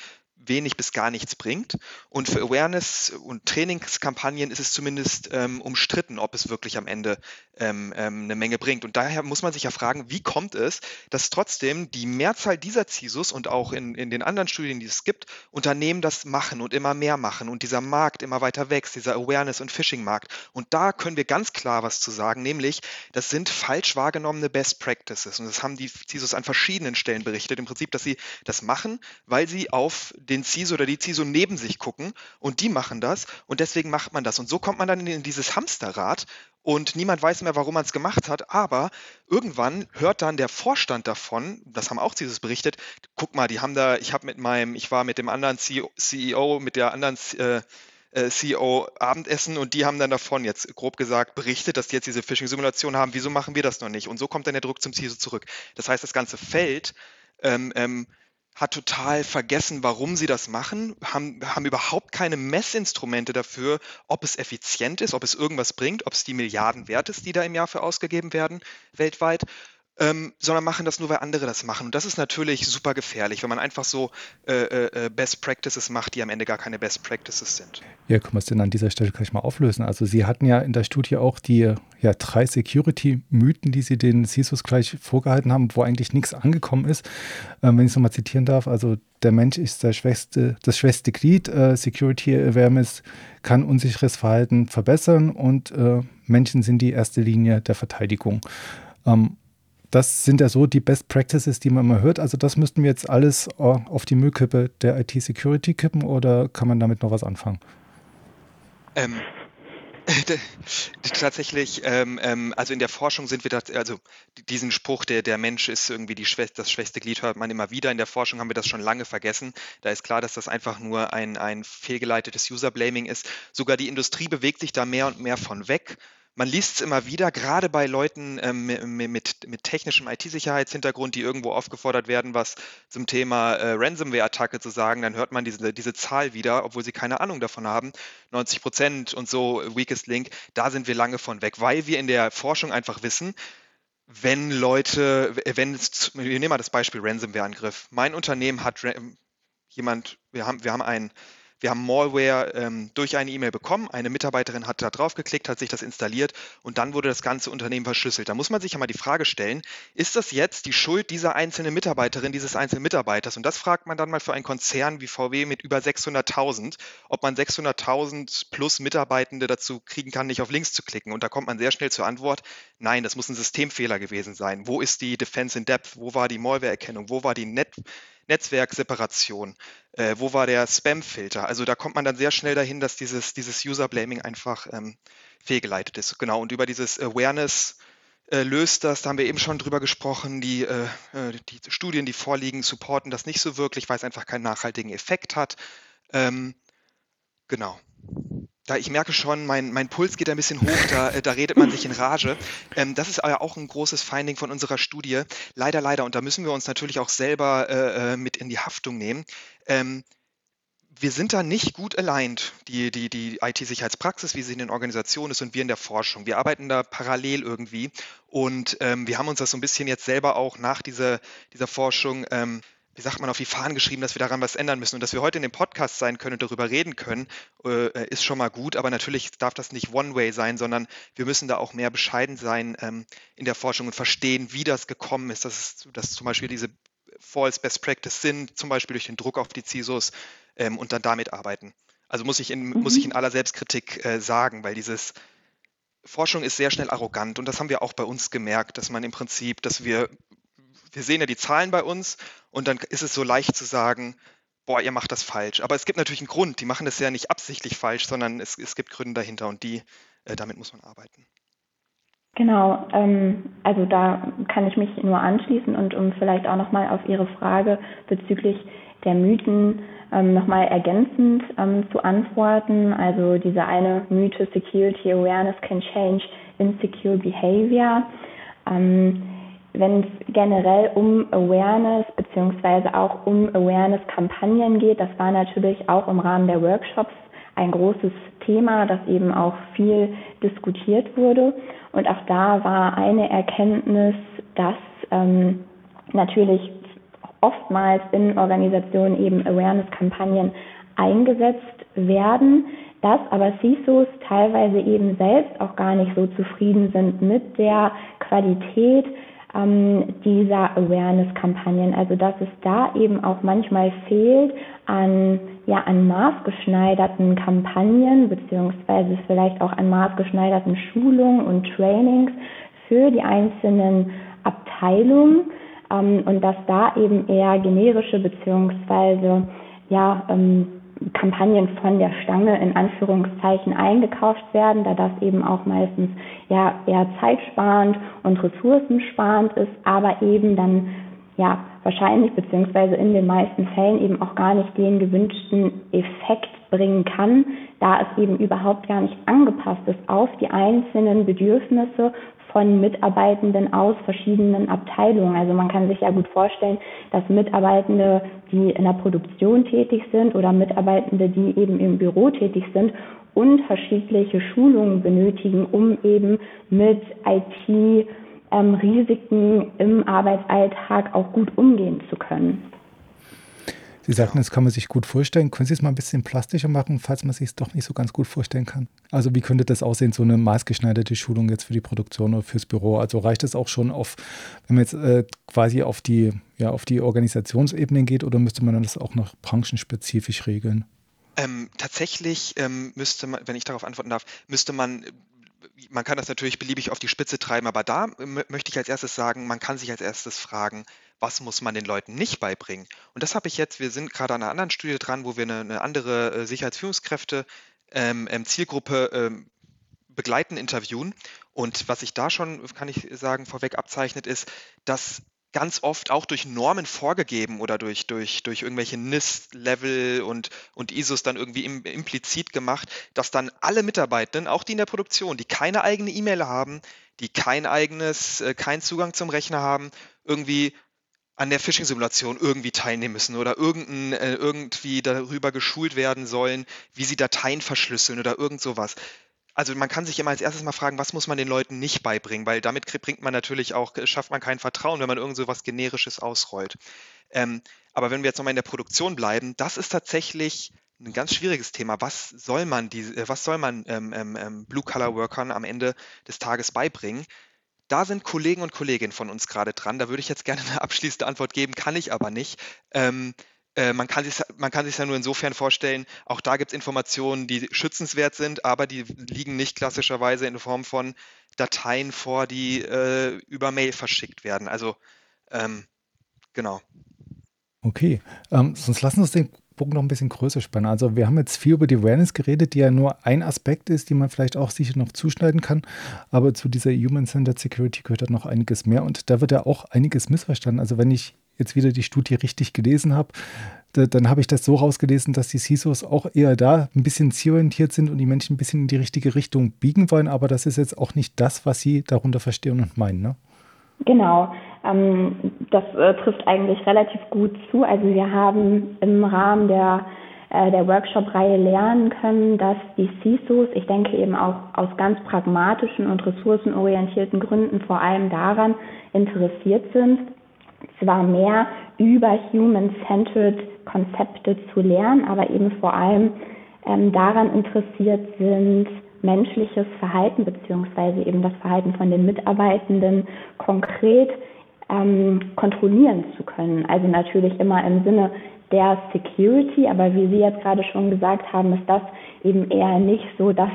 Speaker 1: wenig bis gar nichts bringt. Und für Awareness- und Trainingskampagnen ist es zumindest ähm, umstritten, ob es wirklich am Ende ähm, ähm, eine Menge bringt. Und daher muss man sich ja fragen, wie kommt es, dass trotzdem die Mehrzahl dieser CISOs und auch in, in den anderen Studien, die es gibt, Unternehmen das machen und immer mehr machen und dieser Markt immer weiter wächst, dieser Awareness- und Phishing-Markt. Und da können wir ganz klar was zu sagen, nämlich das sind falsch wahrgenommene Best Practices. Und das haben die CISOs an verschiedenen Stellen berichtet, im Prinzip, dass sie das machen, weil sie auf den CISO oder die CISO neben sich gucken und die machen das und deswegen macht man das. Und so kommt man dann in dieses Hamsterrad und niemand weiß mehr, warum man es gemacht hat, aber irgendwann hört dann der Vorstand davon, das haben auch CISOs berichtet, guck mal, die haben da, ich habe mit meinem, ich war mit dem anderen CEO, mit der anderen äh, äh CEO Abendessen und die haben dann davon jetzt grob gesagt berichtet, dass die jetzt diese Phishing-Simulation haben. Wieso machen wir das noch nicht? Und so kommt dann der Druck zum CISO zurück. Das heißt, das ganze Feld ähm, ähm, hat total vergessen, warum sie das machen, haben, haben überhaupt keine Messinstrumente dafür, ob es effizient ist, ob es irgendwas bringt, ob es die Milliarden wert ist, die da im Jahr für ausgegeben werden weltweit ähm, sondern machen das nur, weil andere das machen. Und das ist natürlich super gefährlich, wenn man einfach so äh, äh, äh, Best Practices macht, die am Ende gar keine Best Practices sind.
Speaker 3: Ja, können wir es denn an dieser Stelle gleich mal auflösen? Also Sie hatten ja in der Studie auch die ja, drei Security-Mythen, die Sie den CISOs gleich vorgehalten haben, wo eigentlich nichts angekommen ist. Ähm, wenn ich es nochmal zitieren darf, also der Mensch ist der schwächste, das schwächste Glied, äh, Security Awareness kann unsicheres Verhalten verbessern und äh, Menschen sind die erste Linie der Verteidigung. Ähm, das sind ja so die Best Practices, die man immer hört. Also das müssten wir jetzt alles äh, auf die Müllkippe der IT-Security kippen oder kann man damit noch was anfangen?
Speaker 1: Ähm, tatsächlich, ähm, ähm, also in der Forschung sind wir da, also diesen Spruch, der, der Mensch ist irgendwie die schwächste, das schwächste Glied, hört man immer wieder. In der Forschung haben wir das schon lange vergessen. Da ist klar, dass das einfach nur ein, ein fehlgeleitetes User-Blaming ist. Sogar die Industrie bewegt sich da mehr und mehr von weg man liest es immer wieder, gerade bei Leuten ähm, mit, mit, technischem IT-Sicherheitshintergrund, die irgendwo aufgefordert werden, was zum Thema äh, Ransomware-Attacke zu sagen, dann hört man diese, diese Zahl wieder, obwohl sie keine Ahnung davon haben. 90 Prozent und so, Weakest Link, da sind wir lange von weg, weil wir in der Forschung einfach wissen, wenn Leute, wenn es, wir nehmen mal das Beispiel Ransomware-Angriff. Mein Unternehmen hat jemand, wir haben, wir haben einen wir haben Malware ähm, durch eine E-Mail bekommen. Eine Mitarbeiterin hat da drauf geklickt, hat sich das installiert und dann wurde das ganze Unternehmen verschlüsselt. Da muss man sich ja mal die Frage stellen, ist das jetzt die Schuld dieser einzelnen Mitarbeiterin, dieses einzelnen Mitarbeiters? Und das fragt man dann mal für einen Konzern wie VW mit über 600.000, ob man 600.000 plus Mitarbeitende dazu kriegen kann, nicht auf Links zu klicken. Und da kommt man sehr schnell zur Antwort, nein, das muss ein Systemfehler gewesen sein. Wo ist die Defense in Depth? Wo war die Malware-Erkennung? Wo war die Net Netzwerkseparation, äh, wo war der Spam-Filter. Also da kommt man dann sehr schnell dahin, dass dieses, dieses User-Blaming einfach ähm, fehlgeleitet ist. Genau, und über dieses Awareness äh, löst das, da haben wir eben schon drüber gesprochen, die, äh, äh die Studien, die vorliegen, supporten das nicht so wirklich, weil es einfach keinen nachhaltigen Effekt hat. Ähm, genau da ich merke schon, mein, mein Puls geht ein bisschen hoch, da, äh, da redet man sich in Rage. Ähm, das ist ja auch ein großes Finding von unserer Studie. Leider, leider, und da müssen wir uns natürlich auch selber äh, äh mit in die Haftung nehmen. Ähm, wir sind da nicht gut aligned, die, die, die IT-Sicherheitspraxis, wie sie in den Organisationen ist und wir in der Forschung. Wir arbeiten da parallel irgendwie und ähm, wir haben uns das so ein bisschen jetzt selber auch nach dieser, dieser Forschung ähm, wie sagt man, auf die Fahnen geschrieben, dass wir daran was ändern müssen. Und dass wir heute in dem Podcast sein können und darüber reden können, äh, ist schon mal gut. Aber natürlich darf das nicht One-Way sein, sondern wir müssen da auch mehr bescheiden sein ähm, in der Forschung und verstehen, wie das gekommen ist, dass, es, dass zum Beispiel diese False Best Practice sind, zum Beispiel durch den Druck auf die CISOs ähm, und dann damit arbeiten. Also muss ich in, mhm. muss ich in aller Selbstkritik äh, sagen, weil dieses Forschung ist sehr schnell arrogant und das haben wir auch bei uns gemerkt, dass man im Prinzip, dass wir wir sehen ja die Zahlen bei uns und dann ist es so leicht zu sagen, boah, ihr macht das falsch. Aber es gibt natürlich einen Grund. Die machen das ja nicht absichtlich falsch, sondern es, es gibt Gründe dahinter und die, äh, damit muss man arbeiten.
Speaker 5: Genau, ähm, also da kann ich mich nur anschließen und um vielleicht auch nochmal auf Ihre Frage bezüglich der Mythen ähm, nochmal ergänzend ähm, zu antworten. Also diese eine Mythe, Security Awareness can change insecure behavior. Ähm, wenn es generell um Awareness beziehungsweise auch um Awareness-Kampagnen geht, das war natürlich auch im Rahmen der Workshops ein großes Thema, das eben auch viel diskutiert wurde. Und auch da war eine Erkenntnis, dass ähm, natürlich oftmals in Organisationen eben Awareness-Kampagnen eingesetzt werden, dass aber CISOs teilweise eben selbst auch gar nicht so zufrieden sind mit der Qualität ähm, dieser Awareness-Kampagnen. Also dass es da eben auch manchmal fehlt an ja an maßgeschneiderten Kampagnen beziehungsweise vielleicht auch an maßgeschneiderten Schulungen und Trainings für die einzelnen Abteilungen ähm, und dass da eben eher generische beziehungsweise ja, ähm, Kampagnen von der Stange in Anführungszeichen eingekauft werden, da das eben auch meistens ja eher zeitsparend und ressourcensparend ist, aber eben dann ja wahrscheinlich beziehungsweise in den meisten Fällen eben auch gar nicht den gewünschten Effekt bringen kann, da es eben überhaupt gar nicht angepasst ist auf die einzelnen Bedürfnisse von Mitarbeitenden aus verschiedenen Abteilungen. Also man kann sich ja gut vorstellen, dass Mitarbeitende, die in der Produktion tätig sind oder Mitarbeitende, die eben im Büro tätig sind, unterschiedliche Schulungen benötigen, um eben mit IT ähm, Risiken im Arbeitsalltag auch gut umgehen zu können.
Speaker 3: Sie sagten, das kann man sich gut vorstellen. Können Sie es mal ein bisschen plastischer machen, falls man sich es doch nicht so ganz gut vorstellen kann? Also wie könnte das aussehen, so eine maßgeschneiderte Schulung jetzt für die Produktion oder fürs Büro? Also reicht es auch schon auf, wenn man jetzt äh, quasi auf die, ja, auf die Organisationsebene geht oder müsste man das auch noch branchenspezifisch regeln?
Speaker 1: Ähm, tatsächlich ähm, müsste man, wenn ich darauf antworten darf, müsste man man kann das natürlich beliebig auf die Spitze treiben, aber da möchte ich als erstes sagen, man kann sich als erstes fragen, was muss man den Leuten nicht beibringen? Und das habe ich jetzt, wir sind gerade an einer anderen Studie dran, wo wir eine, eine andere äh, Sicherheitsführungskräfte ähm, ähm, Zielgruppe ähm, begleiten, interviewen. Und was sich da schon, kann ich sagen, vorweg abzeichnet, ist, dass ganz oft auch durch Normen vorgegeben oder durch, durch, durch irgendwelche NIST-Level und, und ISOs dann irgendwie im, implizit gemacht, dass dann alle Mitarbeitenden, auch die in der Produktion, die keine eigene E-Mail haben, die kein eigenes, äh, keinen Zugang zum Rechner haben, irgendwie an der Phishing-Simulation irgendwie teilnehmen müssen oder irgendein, äh, irgendwie darüber geschult werden sollen, wie sie Dateien verschlüsseln oder irgend sowas also man kann sich immer als erstes mal fragen, was muss man den Leuten nicht beibringen, weil damit bringt man natürlich auch, schafft man kein Vertrauen, wenn man irgend so Generisches ausrollt. Ähm, aber wenn wir jetzt nochmal in der Produktion bleiben, das ist tatsächlich ein ganz schwieriges Thema. Was soll man, die, äh, was soll man ähm, ähm, ähm Blue-Color-Workern am Ende des Tages beibringen? Da sind Kollegen und Kolleginnen von uns gerade dran. Da würde ich jetzt gerne eine abschließende Antwort geben, kann ich aber nicht. Ähm, äh, man kann sich man ja nur insofern vorstellen, auch da gibt es Informationen, die schützenswert sind, aber die liegen nicht klassischerweise in Form von Dateien vor, die äh, über Mail verschickt werden. Also ähm, genau.
Speaker 3: Okay, ähm, sonst lassen wir uns den Bogen noch ein bisschen größer spannen. Also wir haben jetzt viel über die Awareness geredet, die ja nur ein Aspekt ist, die man vielleicht auch sicher noch zuschneiden kann. Aber zu dieser Human-Centered Security gehört da noch einiges mehr und da wird ja auch einiges missverstanden. Also wenn ich jetzt wieder die Studie richtig gelesen habe, dann habe ich das so rausgelesen, dass die CISOs auch eher da ein bisschen zielorientiert sind und die Menschen ein bisschen in die richtige Richtung biegen wollen. Aber das ist jetzt auch nicht das, was sie darunter verstehen und meinen, ne?
Speaker 5: Genau, ähm, das äh, trifft eigentlich relativ gut zu. Also wir haben im Rahmen der, äh, der Workshop-Reihe lernen können, dass die CISOs, ich denke eben auch aus ganz pragmatischen und ressourcenorientierten Gründen vor allem daran interessiert sind, zwar mehr über Human-Centered Konzepte zu lernen, aber eben vor allem ähm, daran interessiert sind, menschliches Verhalten beziehungsweise eben das Verhalten von den Mitarbeitenden konkret ähm, kontrollieren zu können. Also natürlich immer im Sinne der Security, aber wie Sie jetzt gerade schon gesagt haben, ist das eben eher nicht so das,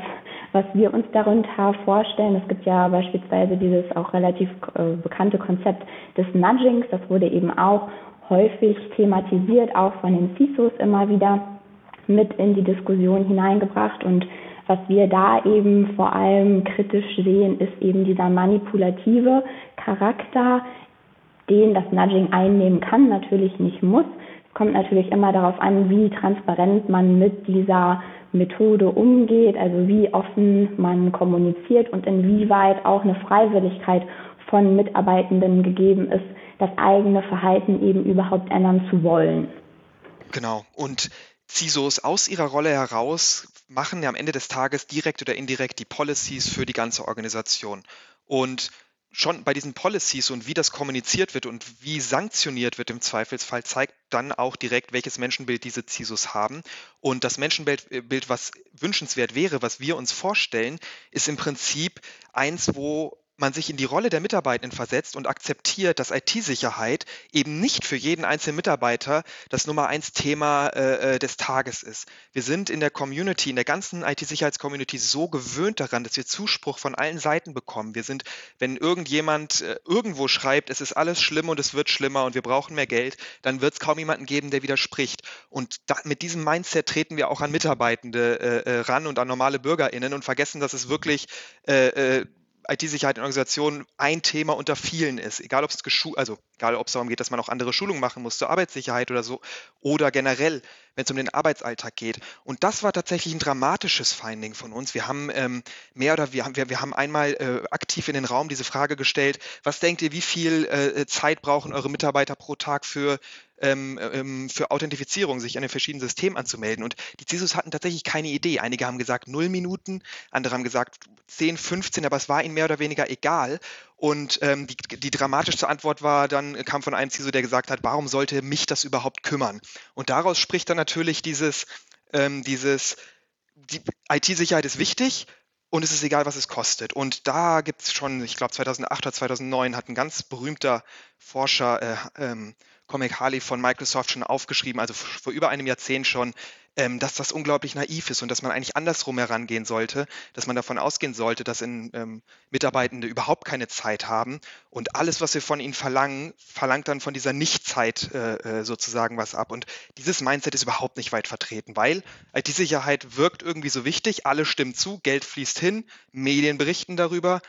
Speaker 5: was wir uns darunter vorstellen. Es gibt ja beispielsweise dieses auch relativ äh, bekannte Konzept des Nudgings. Das wurde eben auch häufig thematisiert, auch von den CISOs immer wieder mit in die Diskussion hineingebracht. Und was wir da eben vor allem kritisch sehen, ist eben dieser manipulative Charakter, den das Nudging einnehmen kann, natürlich nicht muss. Es kommt natürlich immer darauf an, wie transparent man mit dieser Methode umgeht, also wie offen man kommuniziert und inwieweit auch eine Freiwilligkeit von Mitarbeitenden gegeben ist, das eigene Verhalten eben überhaupt ändern zu wollen.
Speaker 1: Genau. Und CISOs aus ihrer Rolle heraus machen ja am Ende des Tages direkt oder indirekt die Policies für die ganze Organisation. Und schon bei diesen Policies und wie das kommuniziert wird und wie sanktioniert wird im Zweifelsfall, zeigt dann auch direkt, welches Menschenbild diese CISOs haben. Und das Menschenbild, was wünschenswert wäre, was wir uns vorstellen, ist im Prinzip eins, wo man sich in die Rolle der Mitarbeitenden versetzt und akzeptiert, dass IT-Sicherheit eben nicht für jeden einzelnen Mitarbeiter das Nummer eins Thema äh, äh, des Tages ist. Wir sind in der Community, in der ganzen IT-Sicherheits-Community so gewöhnt daran, dass wir Zuspruch von allen Seiten bekommen. Wir sind, wenn irgendjemand äh, irgendwo schreibt, es ist alles schlimm und es wird schlimmer und wir brauchen mehr Geld, dann wird es kaum jemanden geben, der widerspricht. Und da, mit diesem Mindset treten wir auch an Mitarbeitende äh, äh ran und an normale BürgerInnen und vergessen, dass es wirklich äh, IT-Sicherheit in Organisationen ein Thema unter vielen ist. Egal, ob es also egal, ob es darum geht, dass man auch andere Schulungen machen muss zur Arbeitssicherheit oder so, oder generell, wenn es um den Arbeitsalltag geht. Und das war tatsächlich ein dramatisches Finding von uns. Wir haben ähm, mehr oder wir haben, wir, wir haben einmal äh, aktiv in den Raum diese Frage gestellt, was denkt ihr, wie viel äh, Zeit brauchen eure Mitarbeiter pro Tag für ähm, ähm, für Authentifizierung, sich an den verschiedenen Systemen anzumelden. Und die CISOs hatten tatsächlich keine Idee. Einige haben gesagt null Minuten, andere haben gesagt 10, 15, aber es war ihnen mehr oder weniger egal. Und ähm, die, die dramatischste Antwort war dann, kam von einem CISO, der gesagt hat, warum sollte mich das überhaupt kümmern? Und daraus spricht dann natürlich dieses, ähm, dieses, die IT-Sicherheit ist wichtig, und es ist egal, was es kostet. Und da gibt es schon, ich glaube 2008 oder 2009 hat ein ganz berühmter Forscher, äh, ähm, Comic Harley von Microsoft schon aufgeschrieben, also vor über einem Jahrzehnt schon, ähm, dass das unglaublich naiv ist und dass man eigentlich andersrum herangehen sollte, dass man davon ausgehen sollte, dass in, ähm, Mitarbeitende überhaupt keine Zeit haben und alles, was wir von ihnen verlangen, verlangt dann von dieser Nichtzeit äh, äh sozusagen was ab. Und dieses Mindset ist überhaupt nicht weit vertreten, weil IT-Sicherheit wirkt irgendwie so wichtig, alle stimmen zu, Geld fließt hin, Medien berichten darüber,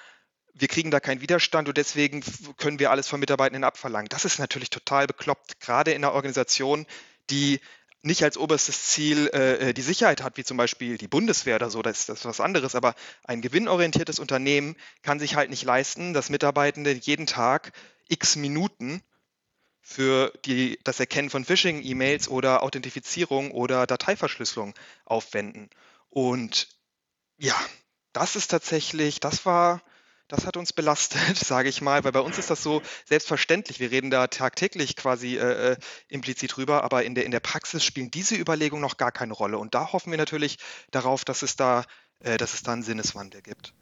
Speaker 1: wir kriegen da keinen Widerstand und deswegen können wir alles von Mitarbeitenden abverlangen. Das ist natürlich total bekloppt, gerade in einer Organisation, die nicht als oberstes Ziel äh, äh, die Sicherheit hat, wie zum Beispiel die Bundeswehr oder so, das ist, das ist was anderes. Aber ein gewinnorientiertes Unternehmen kann sich halt nicht leisten, dass Mitarbeitende jeden Tag x Minuten für die, das Erkennen von Phishing-E-Mails oder Authentifizierung oder Dateiverschlüsselung aufwenden. Und ja, das ist tatsächlich, das war das hat uns belastet, sage ich mal, weil bei uns ist das so selbstverständlich. Wir reden da tagtäglich quasi äh, äh, implizit drüber, aber in der, in der Praxis spielen diese Überlegungen noch gar keine Rolle. Und da hoffen wir natürlich darauf, dass es da, äh, dass es da einen Sinneswandel gibt.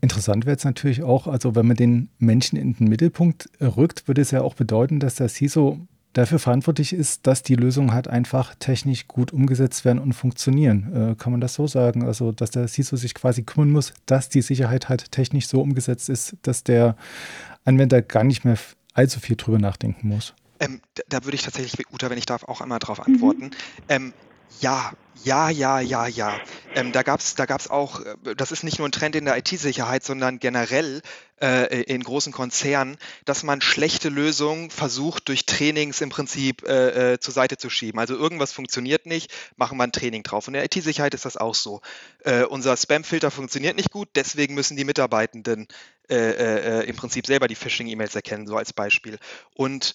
Speaker 3: Interessant wäre es natürlich auch, also wenn man den Menschen in den Mittelpunkt rückt, würde es ja auch bedeuten, dass der CISO dafür verantwortlich ist, dass die Lösungen halt einfach technisch gut umgesetzt werden und funktionieren. Äh, kann man das so sagen? Also, dass der CISO sich quasi kümmern muss, dass die Sicherheit halt technisch so umgesetzt ist, dass der Anwender gar nicht mehr allzu viel drüber nachdenken muss.
Speaker 1: Ähm, da, da, würde ich tatsächlich, Uta, wenn ich darf, auch einmal darauf antworten. Mhm. Ähm, ja, ja, ja, ja, ja. Ähm, da gab es da gab's auch, äh, das ist nicht nur ein Trend in der IT-Sicherheit, sondern generell äh, in großen Konzernen, dass man schlechte Lösungen versucht, durch Trainings im Prinzip äh, äh, zur Seite zu schieben. Also irgendwas funktioniert nicht, machen wir ein Training drauf. Und in der IT-Sicherheit ist das auch so. Äh, unser Spam-Filter funktioniert nicht gut, deswegen müssen die Mitarbeitenden äh, im Prinzip selber die Phishing-E-Mails erkennen, so als Beispiel. Und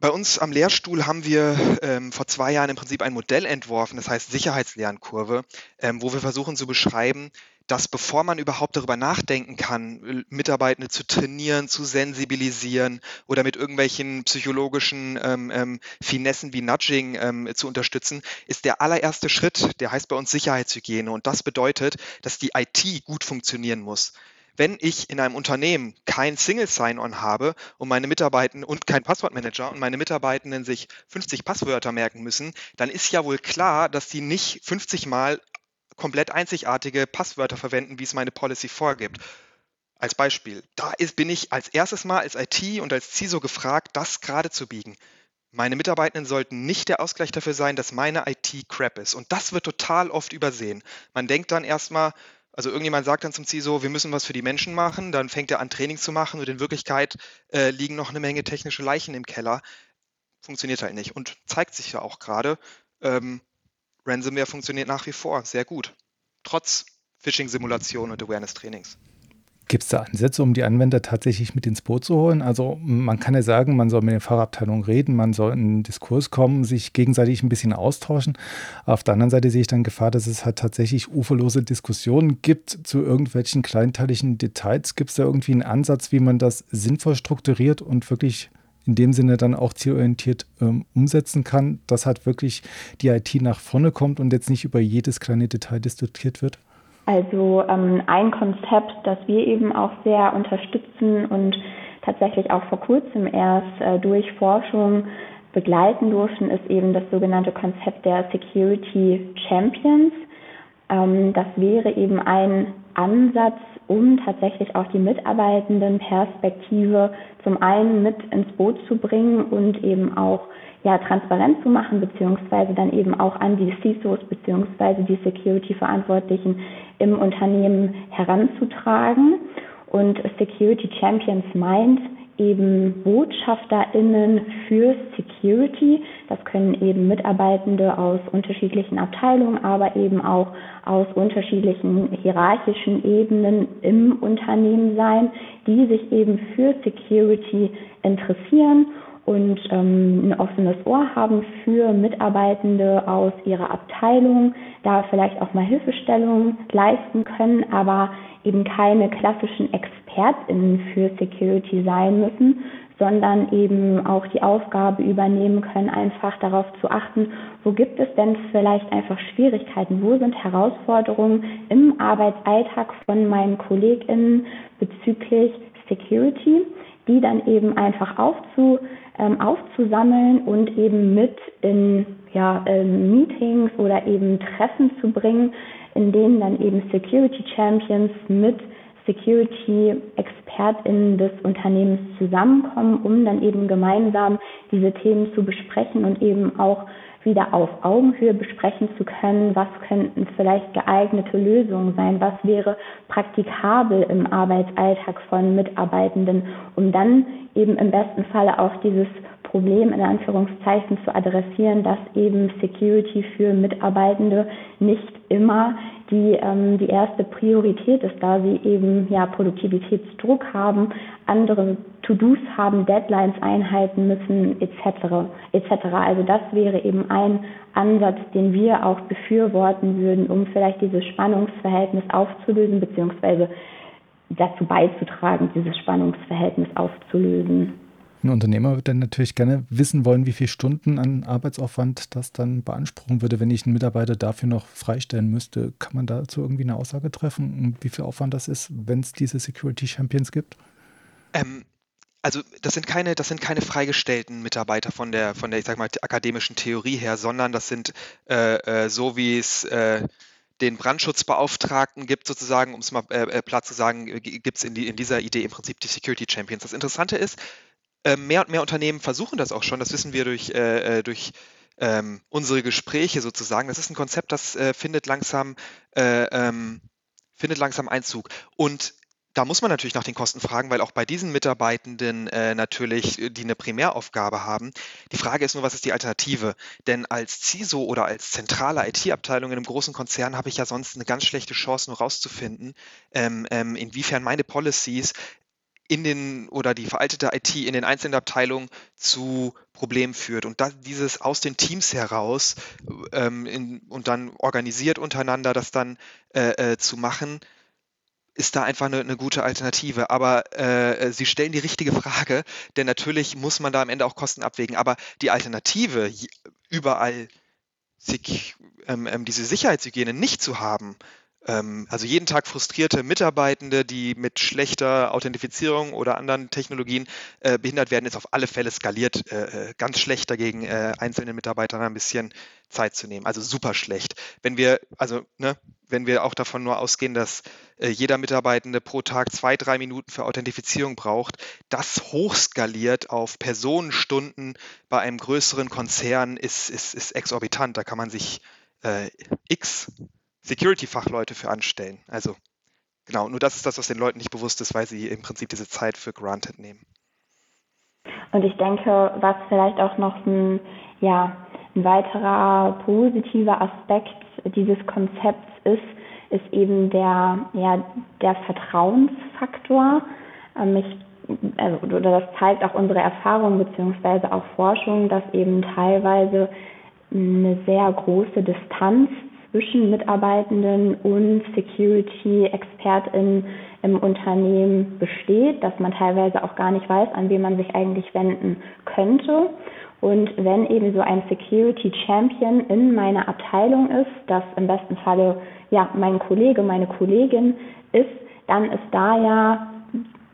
Speaker 1: bei uns am Lehrstuhl haben wir ähm, vor zwei Jahren im Prinzip ein Modell entworfen, das heißt Sicherheitslernkurve, ähm, wo wir versuchen zu beschreiben, dass bevor man überhaupt darüber nachdenken kann, Mitarbeitende zu trainieren, zu sensibilisieren oder mit irgendwelchen psychologischen ähm, ähm, Finessen wie Nudging ähm, zu unterstützen, ist der allererste Schritt, der heißt bei uns Sicherheitshygiene. Und das bedeutet, dass die IT gut funktionieren muss wenn ich in einem Unternehmen kein Single Sign-On habe und meine Mitarbeitenden und kein Passwortmanager und meine Mitarbeitenden sich 50 Passwörter merken müssen, dann ist ja wohl klar, dass die nicht 50 Mal komplett einzigartige Passwörter verwenden, wie es meine Policy vorgibt. Als Beispiel, da ist, bin ich als erstes Mal als IT und als CISO gefragt, das gerade zu biegen. Meine Mitarbeitenden sollten nicht der Ausgleich dafür sein, dass meine IT crap ist. Und das wird total oft übersehen. Man denkt dann erstmal, also irgendjemand sagt dann zum CISO, wir müssen was für die Menschen machen, dann fängt er an, Training zu machen und in Wirklichkeit äh, liegen noch eine Menge technische Leichen im Keller. Funktioniert halt nicht und zeigt sich ja auch gerade. Ähm, Ransomware funktioniert nach wie vor sehr gut, trotz Phishing-Simulation und Awareness-Trainings.
Speaker 3: Gibt es da Ansätze, um die Anwender tatsächlich mit ins Boot zu holen? Also man kann ja sagen, man soll mit den Fachabteilungen reden, man soll in einen Diskurs kommen, sich gegenseitig ein bisschen austauschen. Auf der anderen Seite sehe ich dann Gefahr, dass es halt tatsächlich uferlose Diskussionen gibt zu irgendwelchen kleinteiligen Details. Gibt es da irgendwie einen Ansatz, wie man das sinnvoll strukturiert und wirklich in dem Sinne dann auch zielorientiert ähm, umsetzen kann, dass halt wirklich die IT nach vorne kommt und jetzt nicht über jedes kleine Detail diskutiert wird?
Speaker 5: Also ähm, ein Konzept, das wir eben auch sehr unterstützen und tatsächlich auch vor kurzem erst äh, durch Forschung begleiten durften, ist eben das sogenannte Konzept der Security Champions. Ähm, das wäre eben ein Ansatz, um tatsächlich auch die Mitarbeitendenperspektive zum einen mit ins Boot zu bringen und eben auch ja, transparent zu machen, beziehungsweise dann eben auch an die CISOs beziehungsweise die Security-Verantwortlichen im Unternehmen heranzutragen. Und Security Champions meint eben BotschafterInnen für Security. Das können eben Mitarbeitende aus unterschiedlichen Abteilungen, aber eben auch aus unterschiedlichen hierarchischen Ebenen im Unternehmen sein, die sich eben für Security interessieren und ähm, ein offenes Ohr haben für Mitarbeitende aus ihrer Abteilung, da vielleicht auch mal Hilfestellungen leisten können, aber eben keine klassischen ExpertInnen für Security sein müssen, sondern eben auch die Aufgabe übernehmen können, einfach darauf zu achten, wo gibt es denn vielleicht einfach Schwierigkeiten, wo sind Herausforderungen im Arbeitsalltag von meinen KollegInnen bezüglich Security, die dann eben einfach aufzu, ähm, aufzusammeln und eben mit in ja, ähm, Meetings oder eben Treffen zu bringen, in denen dann eben Security Champions mit Security-ExpertInnen des Unternehmens zusammenkommen, um dann eben gemeinsam diese Themen zu besprechen und eben auch wieder auf Augenhöhe besprechen zu können, was könnten vielleicht geeignete Lösungen sein, was wäre praktikabel im Arbeitsalltag von Mitarbeitenden, um dann eben im besten Falle auch dieses Problem in Anführungszeichen zu adressieren, dass eben Security für Mitarbeitende nicht immer die, ähm, die erste Priorität ist, da sie eben ja Produktivitätsdruck haben, andere To-Dos haben, Deadlines einhalten müssen etc. etc. Also das wäre eben ein Ansatz, den wir auch befürworten würden, um vielleicht dieses Spannungsverhältnis aufzulösen beziehungsweise dazu beizutragen, dieses Spannungsverhältnis aufzulösen.
Speaker 3: Ein Unternehmer würde dann natürlich gerne wissen wollen, wie viele Stunden an Arbeitsaufwand das dann beanspruchen würde, wenn ich einen Mitarbeiter dafür noch freistellen müsste. Kann man dazu irgendwie eine Aussage treffen, wie viel Aufwand das ist, wenn es diese Security Champions gibt?
Speaker 1: Ähm, also das sind keine, das sind keine freigestellten Mitarbeiter von der, von der, ich sag mal, akademischen Theorie her, sondern das sind äh, äh, so wie es äh, den Brandschutzbeauftragten gibt, sozusagen, um es mal äh, äh, platt zu sagen, gibt es in, die, in dieser Idee im Prinzip die Security Champions. Das Interessante ist, äh, mehr und mehr Unternehmen versuchen das auch schon, das wissen wir durch, äh, äh, durch ähm, unsere Gespräche sozusagen. Das ist ein Konzept, das äh, findet langsam äh, ähm, findet langsam Einzug. Und da muss man natürlich nach den Kosten fragen, weil auch bei diesen Mitarbeitenden äh, natürlich, die eine Primäraufgabe haben. Die Frage ist nur, was ist die Alternative? Denn als CISO oder als zentrale IT-Abteilung in einem großen Konzern habe ich ja sonst eine ganz schlechte Chance, nur rauszufinden, ähm, ähm, inwiefern meine Policies in den oder die veraltete IT in den einzelnen Abteilungen zu Problemen führt. Und da, dieses aus den Teams heraus ähm, in, und dann organisiert untereinander das dann äh, äh, zu machen, ist da einfach eine, eine gute Alternative. Aber äh, Sie stellen die richtige Frage, denn natürlich muss man da am Ende auch Kosten abwägen. Aber die Alternative, überall ähm, ähm, diese Sicherheitshygiene nicht zu haben, also jeden Tag frustrierte Mitarbeitende, die mit schlechter Authentifizierung oder anderen Technologien äh, behindert werden, ist auf alle Fälle skaliert. Äh, äh ganz schlecht dagegen, einzelnen Mitarbeitern ein bisschen Zeit zu nehmen. Also super schlecht. Wenn wir, also, ne, wenn wir auch davon nur ausgehen, dass jeder Mitarbeitende pro Tag zwei, drei Minuten für Authentifizierung braucht, das hochskaliert auf Personenstunden bei einem größeren Konzern ist, ist, ist exorbitant. Da kann man sich x Security-Fachleute für anstellen. Also genau, nur das ist das, was den Leuten nicht bewusst ist, weil sie im Prinzip diese Zeit für granted nehmen.
Speaker 5: Und ich denke, was vielleicht auch noch ein, ja, ein weiterer positiver Aspekt dieses Konzepts ist, ist eben der, ja, der Vertrauensfaktor. Ähm, ich, also, oder das zeigt auch unsere Erfahrung beziehungsweise auch Forschung, dass eben teilweise eine sehr große Distanz zwischen Mitarbeitenden und Security-ExpertInnen im Unternehmen besteht, dass man teilweise auch gar nicht weiß, an wen man sich eigentlich wenden könnte. Und wenn eben so ein Security Champion in meiner Abteilung ist, das im besten Falle ja mein Kollege, meine Kollegin ist, dann ist da ja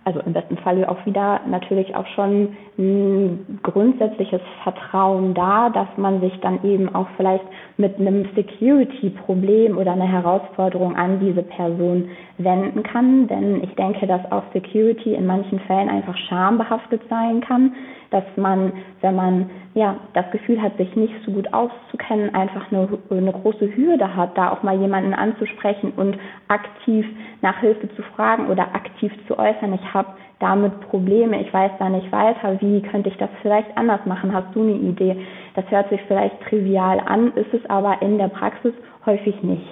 Speaker 5: also im besten Falle auch wieder natürlich auch schon ein grundsätzliches Vertrauen da, dass man sich dann eben auch vielleicht mit einem Security-Problem oder einer Herausforderung an diese Person wenden kann. Denn ich denke, dass auch Security in manchen Fällen einfach schambehaftet sein kann, dass man, wenn man ja das Gefühl hat, sich nicht so gut auszukennen, einfach eine, eine große Hürde hat, da auch mal jemanden anzusprechen und aktiv nach Hilfe zu fragen oder aktiv zu äußern. Ich habe damit Probleme, ich weiß da nicht weiter, wie könnte ich das vielleicht anders machen? Hast du eine Idee? Das hört sich vielleicht trivial an, ist es aber in der Praxis häufig nicht.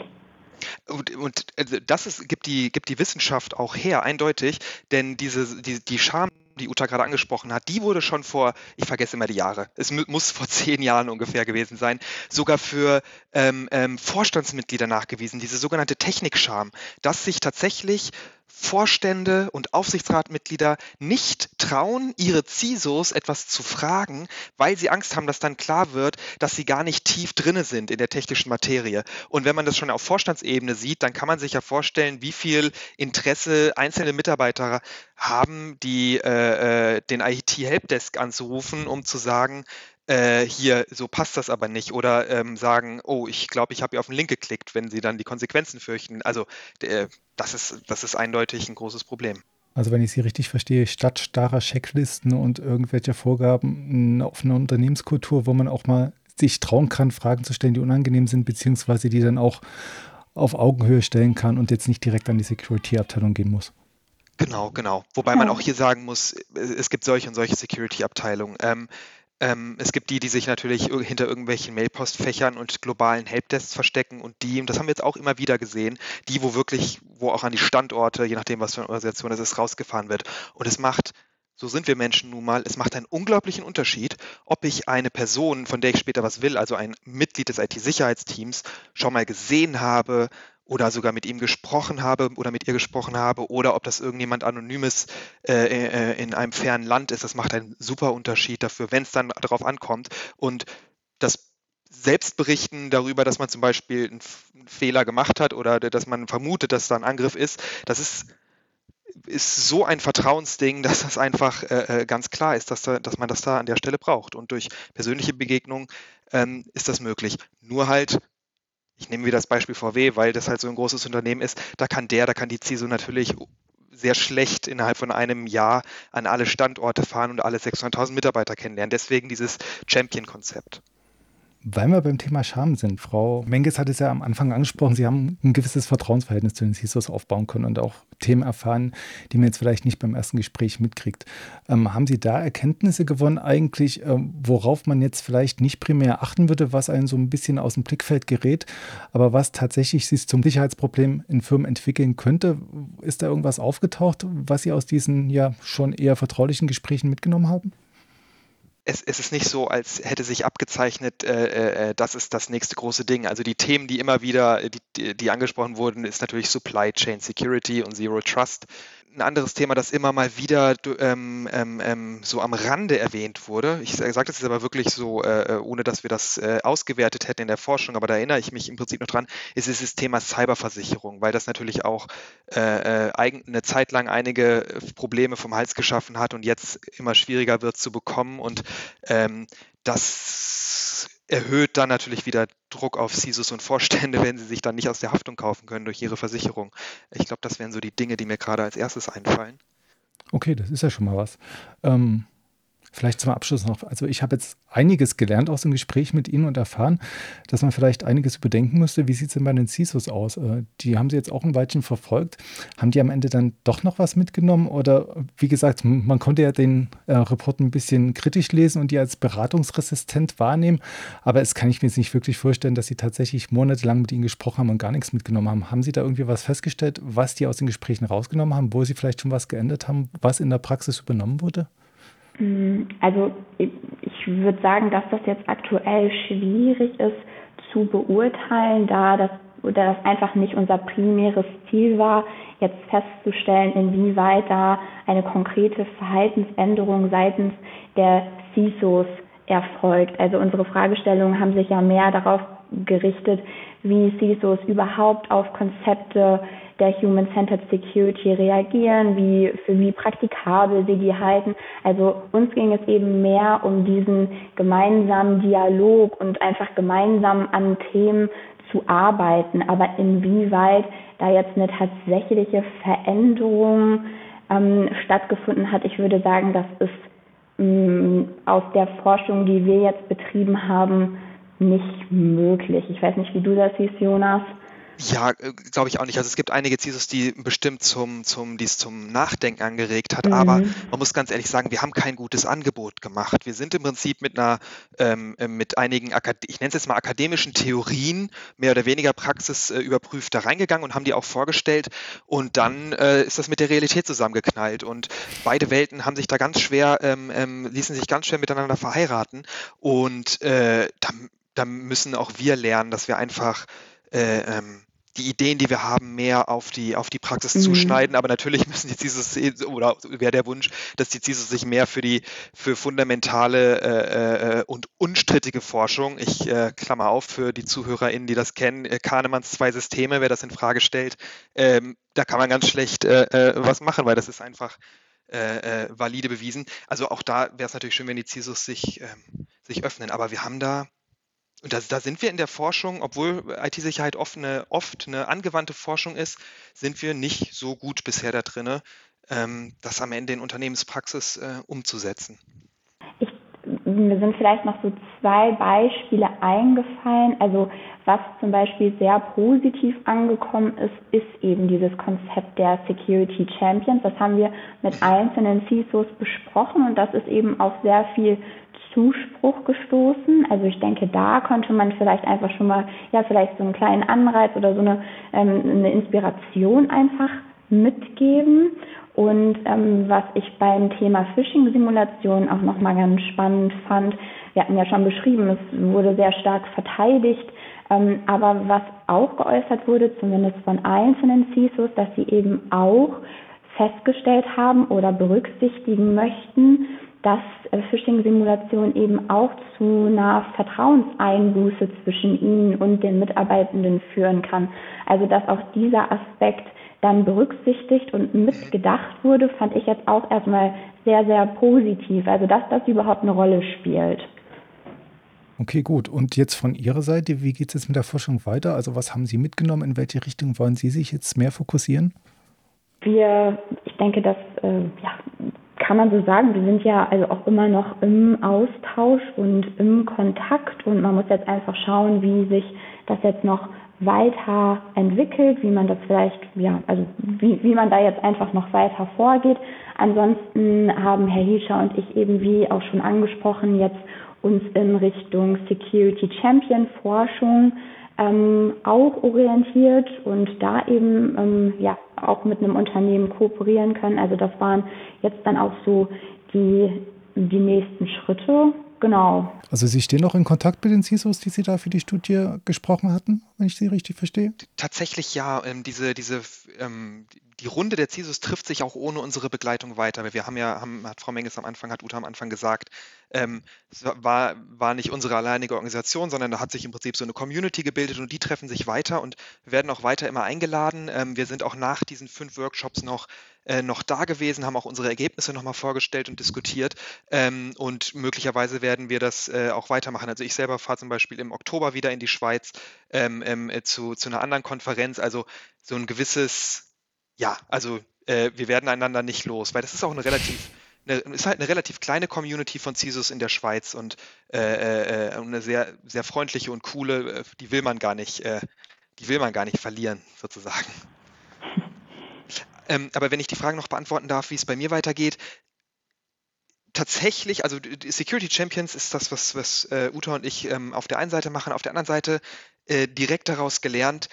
Speaker 1: Und, und also das ist, gibt, die, gibt die Wissenschaft auch her, eindeutig, denn diese, die, die Scham die Uta gerade angesprochen hat, die wurde schon vor, ich vergesse immer die Jahre, es muss vor zehn Jahren ungefähr gewesen sein, sogar für ähm, ähm, Vorstandsmitglieder nachgewiesen, diese sogenannte Technikscham, dass sich tatsächlich Vorstände und Aufsichtsratmitglieder nicht trauen, ihre CISOs etwas zu fragen, weil sie Angst haben, dass dann klar wird, dass sie gar nicht tief drinne sind in der technischen Materie. Und wenn man das schon auf Vorstandsebene sieht, dann kann man sich ja vorstellen, wie viel Interesse einzelne Mitarbeiter haben, die äh, äh den IT-Helpdesk anzurufen, um zu sagen, äh, hier, so passt das aber nicht. Oder ähm, sagen, oh, ich glaube, ich habe hier auf den Link geklickt, wenn sie dann die Konsequenzen fürchten. Also äh, das, ist, das ist eindeutig ein großes Problem.
Speaker 3: Also wenn ich Sie richtig verstehe, statt starrer Checklisten und irgendwelche Vorgaben eine offene Unternehmenskultur, wo man auch mal sich trauen kann, Fragen zu stellen, die unangenehm sind, beziehungsweise die dann auch auf Augenhöhe stellen kann und jetzt nicht direkt an die Security-Abteilung gehen muss.
Speaker 1: Genau, genau. Wobei man auch hier sagen muss, es gibt solche und solche Security-Abteilungen. Ähm, ähm, es gibt die, die sich natürlich hinter irgendwelchen Mailpostfächern und globalen Helpdesks verstecken und die, und das haben wir jetzt auch immer wieder gesehen, die, wo wirklich, wo auch an die Standorte, je nachdem, was für eine Organisation es ist, rausgefahren wird. Und es macht so sind wir Menschen nun mal, es macht einen unglaublichen Unterschied, ob ich eine Person, von der ich später was will, also ein Mitglied des IT-Sicherheitsteams, schon mal gesehen habe, oder sogar mit ihm gesprochen habe oder mit ihr gesprochen habe oder ob das irgendjemand Anonymes äh, äh, in einem fernen Land ist. Das macht einen super Unterschied dafür, wenn es dann darauf ankommt. Und das Selbstberichten darüber, dass man zum Beispiel einen Fehler gemacht hat oder dass man vermutet, dass da ein Angriff ist, das ist, ist so ein Vertrauensding, dass das einfach äh, äh, ganz klar ist, dass, da, dass man das da an der Stelle braucht. Und durch persönliche Begegnung ähm, ist das möglich. Nur halt ich nehme wieder das Beispiel VW, weil das halt so ein großes Unternehmen ist, da kann der, da kann die CISO natürlich sehr schlecht innerhalb von einem Jahr an alle Standorte fahren und alle 600.000 Mitarbeiter kennenlernen. Deswegen dieses Champion-Konzept.
Speaker 3: Weil wir beim Thema Scham sind, Frau Menges hat es ja am Anfang angesprochen, Sie haben ein gewisses Vertrauensverhältnis zu den CISOs aufbauen können und auch Themen erfahren, die man jetzt vielleicht nicht beim ersten Gespräch mitkriegt. Ähm, haben Sie da Erkenntnisse gewonnen eigentlich, ähm, worauf man jetzt vielleicht nicht primär achten würde, was einen so ein bisschen aus dem Blickfeld gerät, aber was tatsächlich sich zum Sicherheitsproblem in Firmen entwickeln könnte? Ist da irgendwas aufgetaucht, was Sie aus diesen ja schon eher vertraulichen Gesprächen mitgenommen haben?
Speaker 1: Es, es, ist nicht so, als hätte sich abgezeichnet, äh, äh, äh, das ist das nächste große Ding. Also die Themen, die immer wieder, die, die angesprochen wurden, ist natürlich Supply Chain Security und Zero Trust ein anderes Thema, das immer mal wieder ähm, ähm, ähm, so am Rande erwähnt wurde. Ich sage das jetzt aber wirklich so, äh, äh, ohne dass wir das äh, ausgewertet hätten in der Forschung, aber da erinnere ich mich im Prinzip noch dran, ist dieses Thema Cyberversicherung, weil das natürlich auch äh, äh eine Zeit lang einige Probleme vom Hals geschaffen hat und jetzt immer schwieriger wird zu bekommen und ähm, das erhöht dann natürlich wieder Druck auf CISOs und Vorstände, wenn sie sich dann nicht aus der Haftung kaufen können durch ihre Versicherung. Ich glaube, das wären so die Dinge, die mir gerade als erstes einfallen.
Speaker 3: Okay, das ist ja schon mal was. Ähm, Vielleicht zum Abschluss noch. Also ich habe jetzt einiges gelernt aus dem Gespräch mit Ihnen und erfahren, dass man vielleicht einiges überdenken müsste. Wie sieht es denn bei den CISOs aus? Äh, die haben Sie jetzt auch ein Weilchen verfolgt. Haben die am Ende dann doch noch was mitgenommen? Oder wie gesagt, man konnte ja den äh, Report ein bisschen kritisch lesen und die als beratungsresistent wahrnehmen. Aber es kann ich mir jetzt nicht wirklich vorstellen, dass Sie tatsächlich monatelang mit Ihnen gesprochen haben und gar nichts mitgenommen haben. Haben Sie da irgendwie was festgestellt, was die aus den Gesprächen rausgenommen haben, wo Sie vielleicht schon was geändert haben, was in der Praxis übernommen wurde?
Speaker 5: Mm, also ich würde sagen, dass das jetzt aktuell schwierig ist zu beurteilen, da das, da das einfach nicht unser primäres Ziel war, jetzt festzustellen, inwieweit da eine konkrete Verhaltensänderung seitens der CISOs erfolgt. Also unsere Fragestellungen haben sich ja mehr darauf gerichtet, wie CISOs überhaupt auf Konzepte der Human-Centered Security reagieren, wie, für wie praktikabel sie die halten. Also uns ging es eben mehr um diesen gemeinsamen Dialog und einfach gemeinsam an Themen zu arbeiten. Aber inwieweit da jetzt eine tatsächliche Veränderung ähm, stattgefunden hat, ich würde sagen, das ist ähm, aus der Forschung, die wir jetzt betrieben haben, nicht möglich. Ich weiß nicht, wie du das siehst, Jonas.
Speaker 1: Ja, äh, glaube ich auch nicht. Also es gibt einige CISOs, die bestimmt zum, zum, die es zum Nachdenken angeregt hat, mhm. aber man muss ganz ehrlich sagen, wir haben kein gutes Angebot gemacht. Wir sind im Prinzip mit einer, ähm, äh, mit einigen, ich nenne es jetzt mal akademischen Theorien, mehr oder weniger praxisüberprüft äh, da reingegangen und haben die auch vorgestellt und dann äh, ist das mit der Realität zusammengeknallt und beide Welten haben sich da ganz schwer, ähm, ähm, ließen sich ganz schwer miteinander verheiraten und äh, da, da müssen auch wir lernen, dass wir einfach äh, ähm, die Ideen, die wir haben, mehr auf die, auf die Praxis mhm. zuschneiden. Aber natürlich müssen die CISOs, oder wäre der Wunsch, dass die CISOs sich mehr für die, für fundamentale äh, äh, und unstrittige Forschung, ich äh, klammer auf für die ZuhörerInnen, die das kennen, äh, Kahnemanns zwei Systeme, wer das in Frage stellt, ähm, da kann man ganz schlecht äh, äh, was machen, weil das ist einfach valide bewiesen. Also auch da wäre es natürlich schön, wenn die CISOs sich, ähm, sich öffnen. Aber wir haben da und da, da, sind wir in der Forschung, obwohl IT-Sicherheit oft eine, oft eine angewandte Forschung ist, sind wir nicht so gut bisher da drin, ähm, das am Ende in Unternehmenspraxis äh, umzusetzen.
Speaker 5: Mir sind vielleicht noch so zwei Beispiele eingefallen. Also was zum Beispiel sehr positiv angekommen ist, ist eben dieses Konzept der Security Champions. Das haben wir mit einzelnen CISOs besprochen und das ist eben auf sehr viel Zuspruch gestoßen. Also ich denke, da konnte man vielleicht einfach schon mal, ja, vielleicht so einen kleinen Anreiz oder so eine, ähm, eine Inspiration einfach mitgeben. Und ähm, was ich beim Thema Phishing-Simulation auch nochmal ganz spannend fand, wir hatten ja schon beschrieben, es wurde sehr stark verteidigt, ähm, aber was auch geäußert wurde, zumindest von einzelnen CISOs, dass sie eben auch festgestellt haben oder berücksichtigen möchten, dass äh, Phishing-Simulation eben auch zu einer Vertrauenseinbuße zwischen Ihnen und den Mitarbeitenden führen kann. Also dass auch dieser Aspekt dann berücksichtigt und mitgedacht wurde, fand ich jetzt auch erstmal sehr, sehr positiv. Also dass das überhaupt eine Rolle spielt.
Speaker 3: Okay, gut. Und jetzt von Ihrer Seite, wie geht es jetzt mit der Forschung weiter? Also was haben Sie mitgenommen? In welche Richtung wollen Sie sich jetzt mehr fokussieren?
Speaker 5: Wir, ich denke, dass äh, ja, kann man so sagen, wir sind ja also auch immer noch im Austausch und im Kontakt und man muss jetzt einfach schauen, wie sich das jetzt noch weiter entwickelt, wie man das vielleicht, ja, also wie, wie man da jetzt einfach noch weiter vorgeht. Ansonsten haben Herr Hiescher und ich eben, wie auch schon angesprochen, jetzt uns in Richtung Security Champion Forschung ähm, auch orientiert und da eben ähm, ja auch mit einem Unternehmen kooperieren können. Also das waren jetzt dann auch so die, die nächsten Schritte. Genau.
Speaker 3: Also Sie stehen noch in Kontakt mit den CISOs, die Sie da für die Studie gesprochen hatten, wenn ich Sie richtig verstehe?
Speaker 1: Tatsächlich ja. Ähm, diese, diese, ähm, die Runde der CISOs trifft sich auch ohne unsere Begleitung weiter. Wir haben ja, haben, hat Frau Menges am Anfang, hat Uta am Anfang gesagt, ähm, war, war nicht unsere alleinige Organisation, sondern da hat sich im Prinzip so eine Community gebildet und die treffen sich weiter und werden auch weiter immer eingeladen. Ähm, wir sind auch nach diesen fünf Workshops noch äh, noch da gewesen, haben auch unsere Ergebnisse nochmal vorgestellt und diskutiert. Ähm, und möglicherweise werden wir das äh, auch weitermachen. Also ich selber fahre zum Beispiel im Oktober wieder in die Schweiz ähm, ähm, äh, zu, zu einer anderen Konferenz. Also so ein gewisses ja, also äh, wir werden einander nicht los, weil das ist auch eine relativ, eine, ist halt eine relativ kleine Community von CISOs in der Schweiz und äh, äh, äh, eine sehr, sehr freundliche und coole, äh, die will man gar nicht, äh, die will man gar nicht verlieren, sozusagen. Ähm, aber wenn ich die Frage noch beantworten darf, wie es bei mir weitergeht, tatsächlich, also Security Champions ist das, was, was äh, Uta und ich ähm, auf der einen Seite machen, auf der anderen Seite direkt daraus gelernt,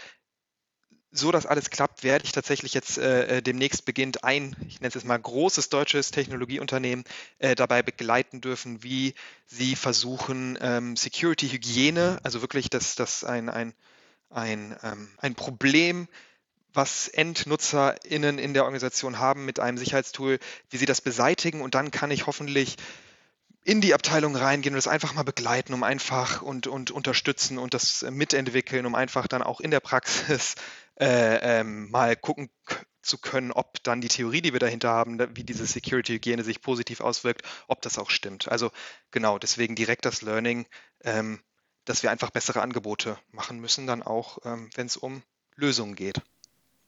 Speaker 1: so dass alles klappt, werde ich tatsächlich jetzt äh, äh, demnächst beginnt ein, ich nenne es jetzt mal großes deutsches Technologieunternehmen äh, dabei begleiten dürfen, wie sie versuchen, ähm, Security-Hygiene, also wirklich das, das ein, ein, ein, ähm, ein Problem, was EndnutzerInnen in der Organisation haben mit einem Sicherheitstool, wie sie das beseitigen. Und dann kann ich hoffentlich in die Abteilung reingehen und das einfach mal begleiten, um einfach und, und unterstützen und das mitentwickeln, um einfach dann auch in der Praxis äh, ähm, mal gucken zu können, ob dann die Theorie, die wir dahinter haben, wie diese Security-Hygiene sich positiv auswirkt, ob das auch stimmt. Also genau, deswegen direkt das Learning, ähm, dass wir einfach bessere Angebote machen müssen, dann auch, ähm, wenn es um Lösungen geht.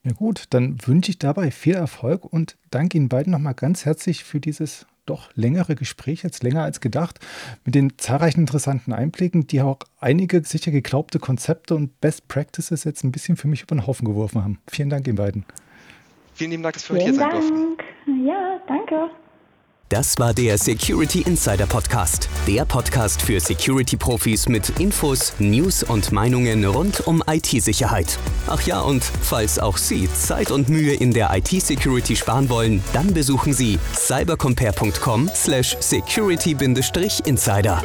Speaker 3: Ja gut, dann wünsche ich dabei viel Erfolg und danke Ihnen beiden nochmal ganz herzlich für dieses doch längere Gespräch, jetzt länger als gedacht, mit den zahlreichen interessanten Einblicken, die auch einige sicher geglaubte Konzepte und Best Practices jetzt ein bisschen für mich über den Haufen geworfen haben. Vielen Dank Ihnen beiden.
Speaker 1: Vielen lieben Dank, dass wir heute hier sein
Speaker 5: Dank.
Speaker 1: durften.
Speaker 5: Ja, danke.
Speaker 2: Das war der Security Insider Podcast. Der Podcast für Security-Profis mit Infos, News und Meinungen rund um IT-Sicherheit. Ach ja, und falls auch Sie Zeit und Mühe in der IT-Security sparen wollen, dann besuchen Sie cybercompare.com/security-insider.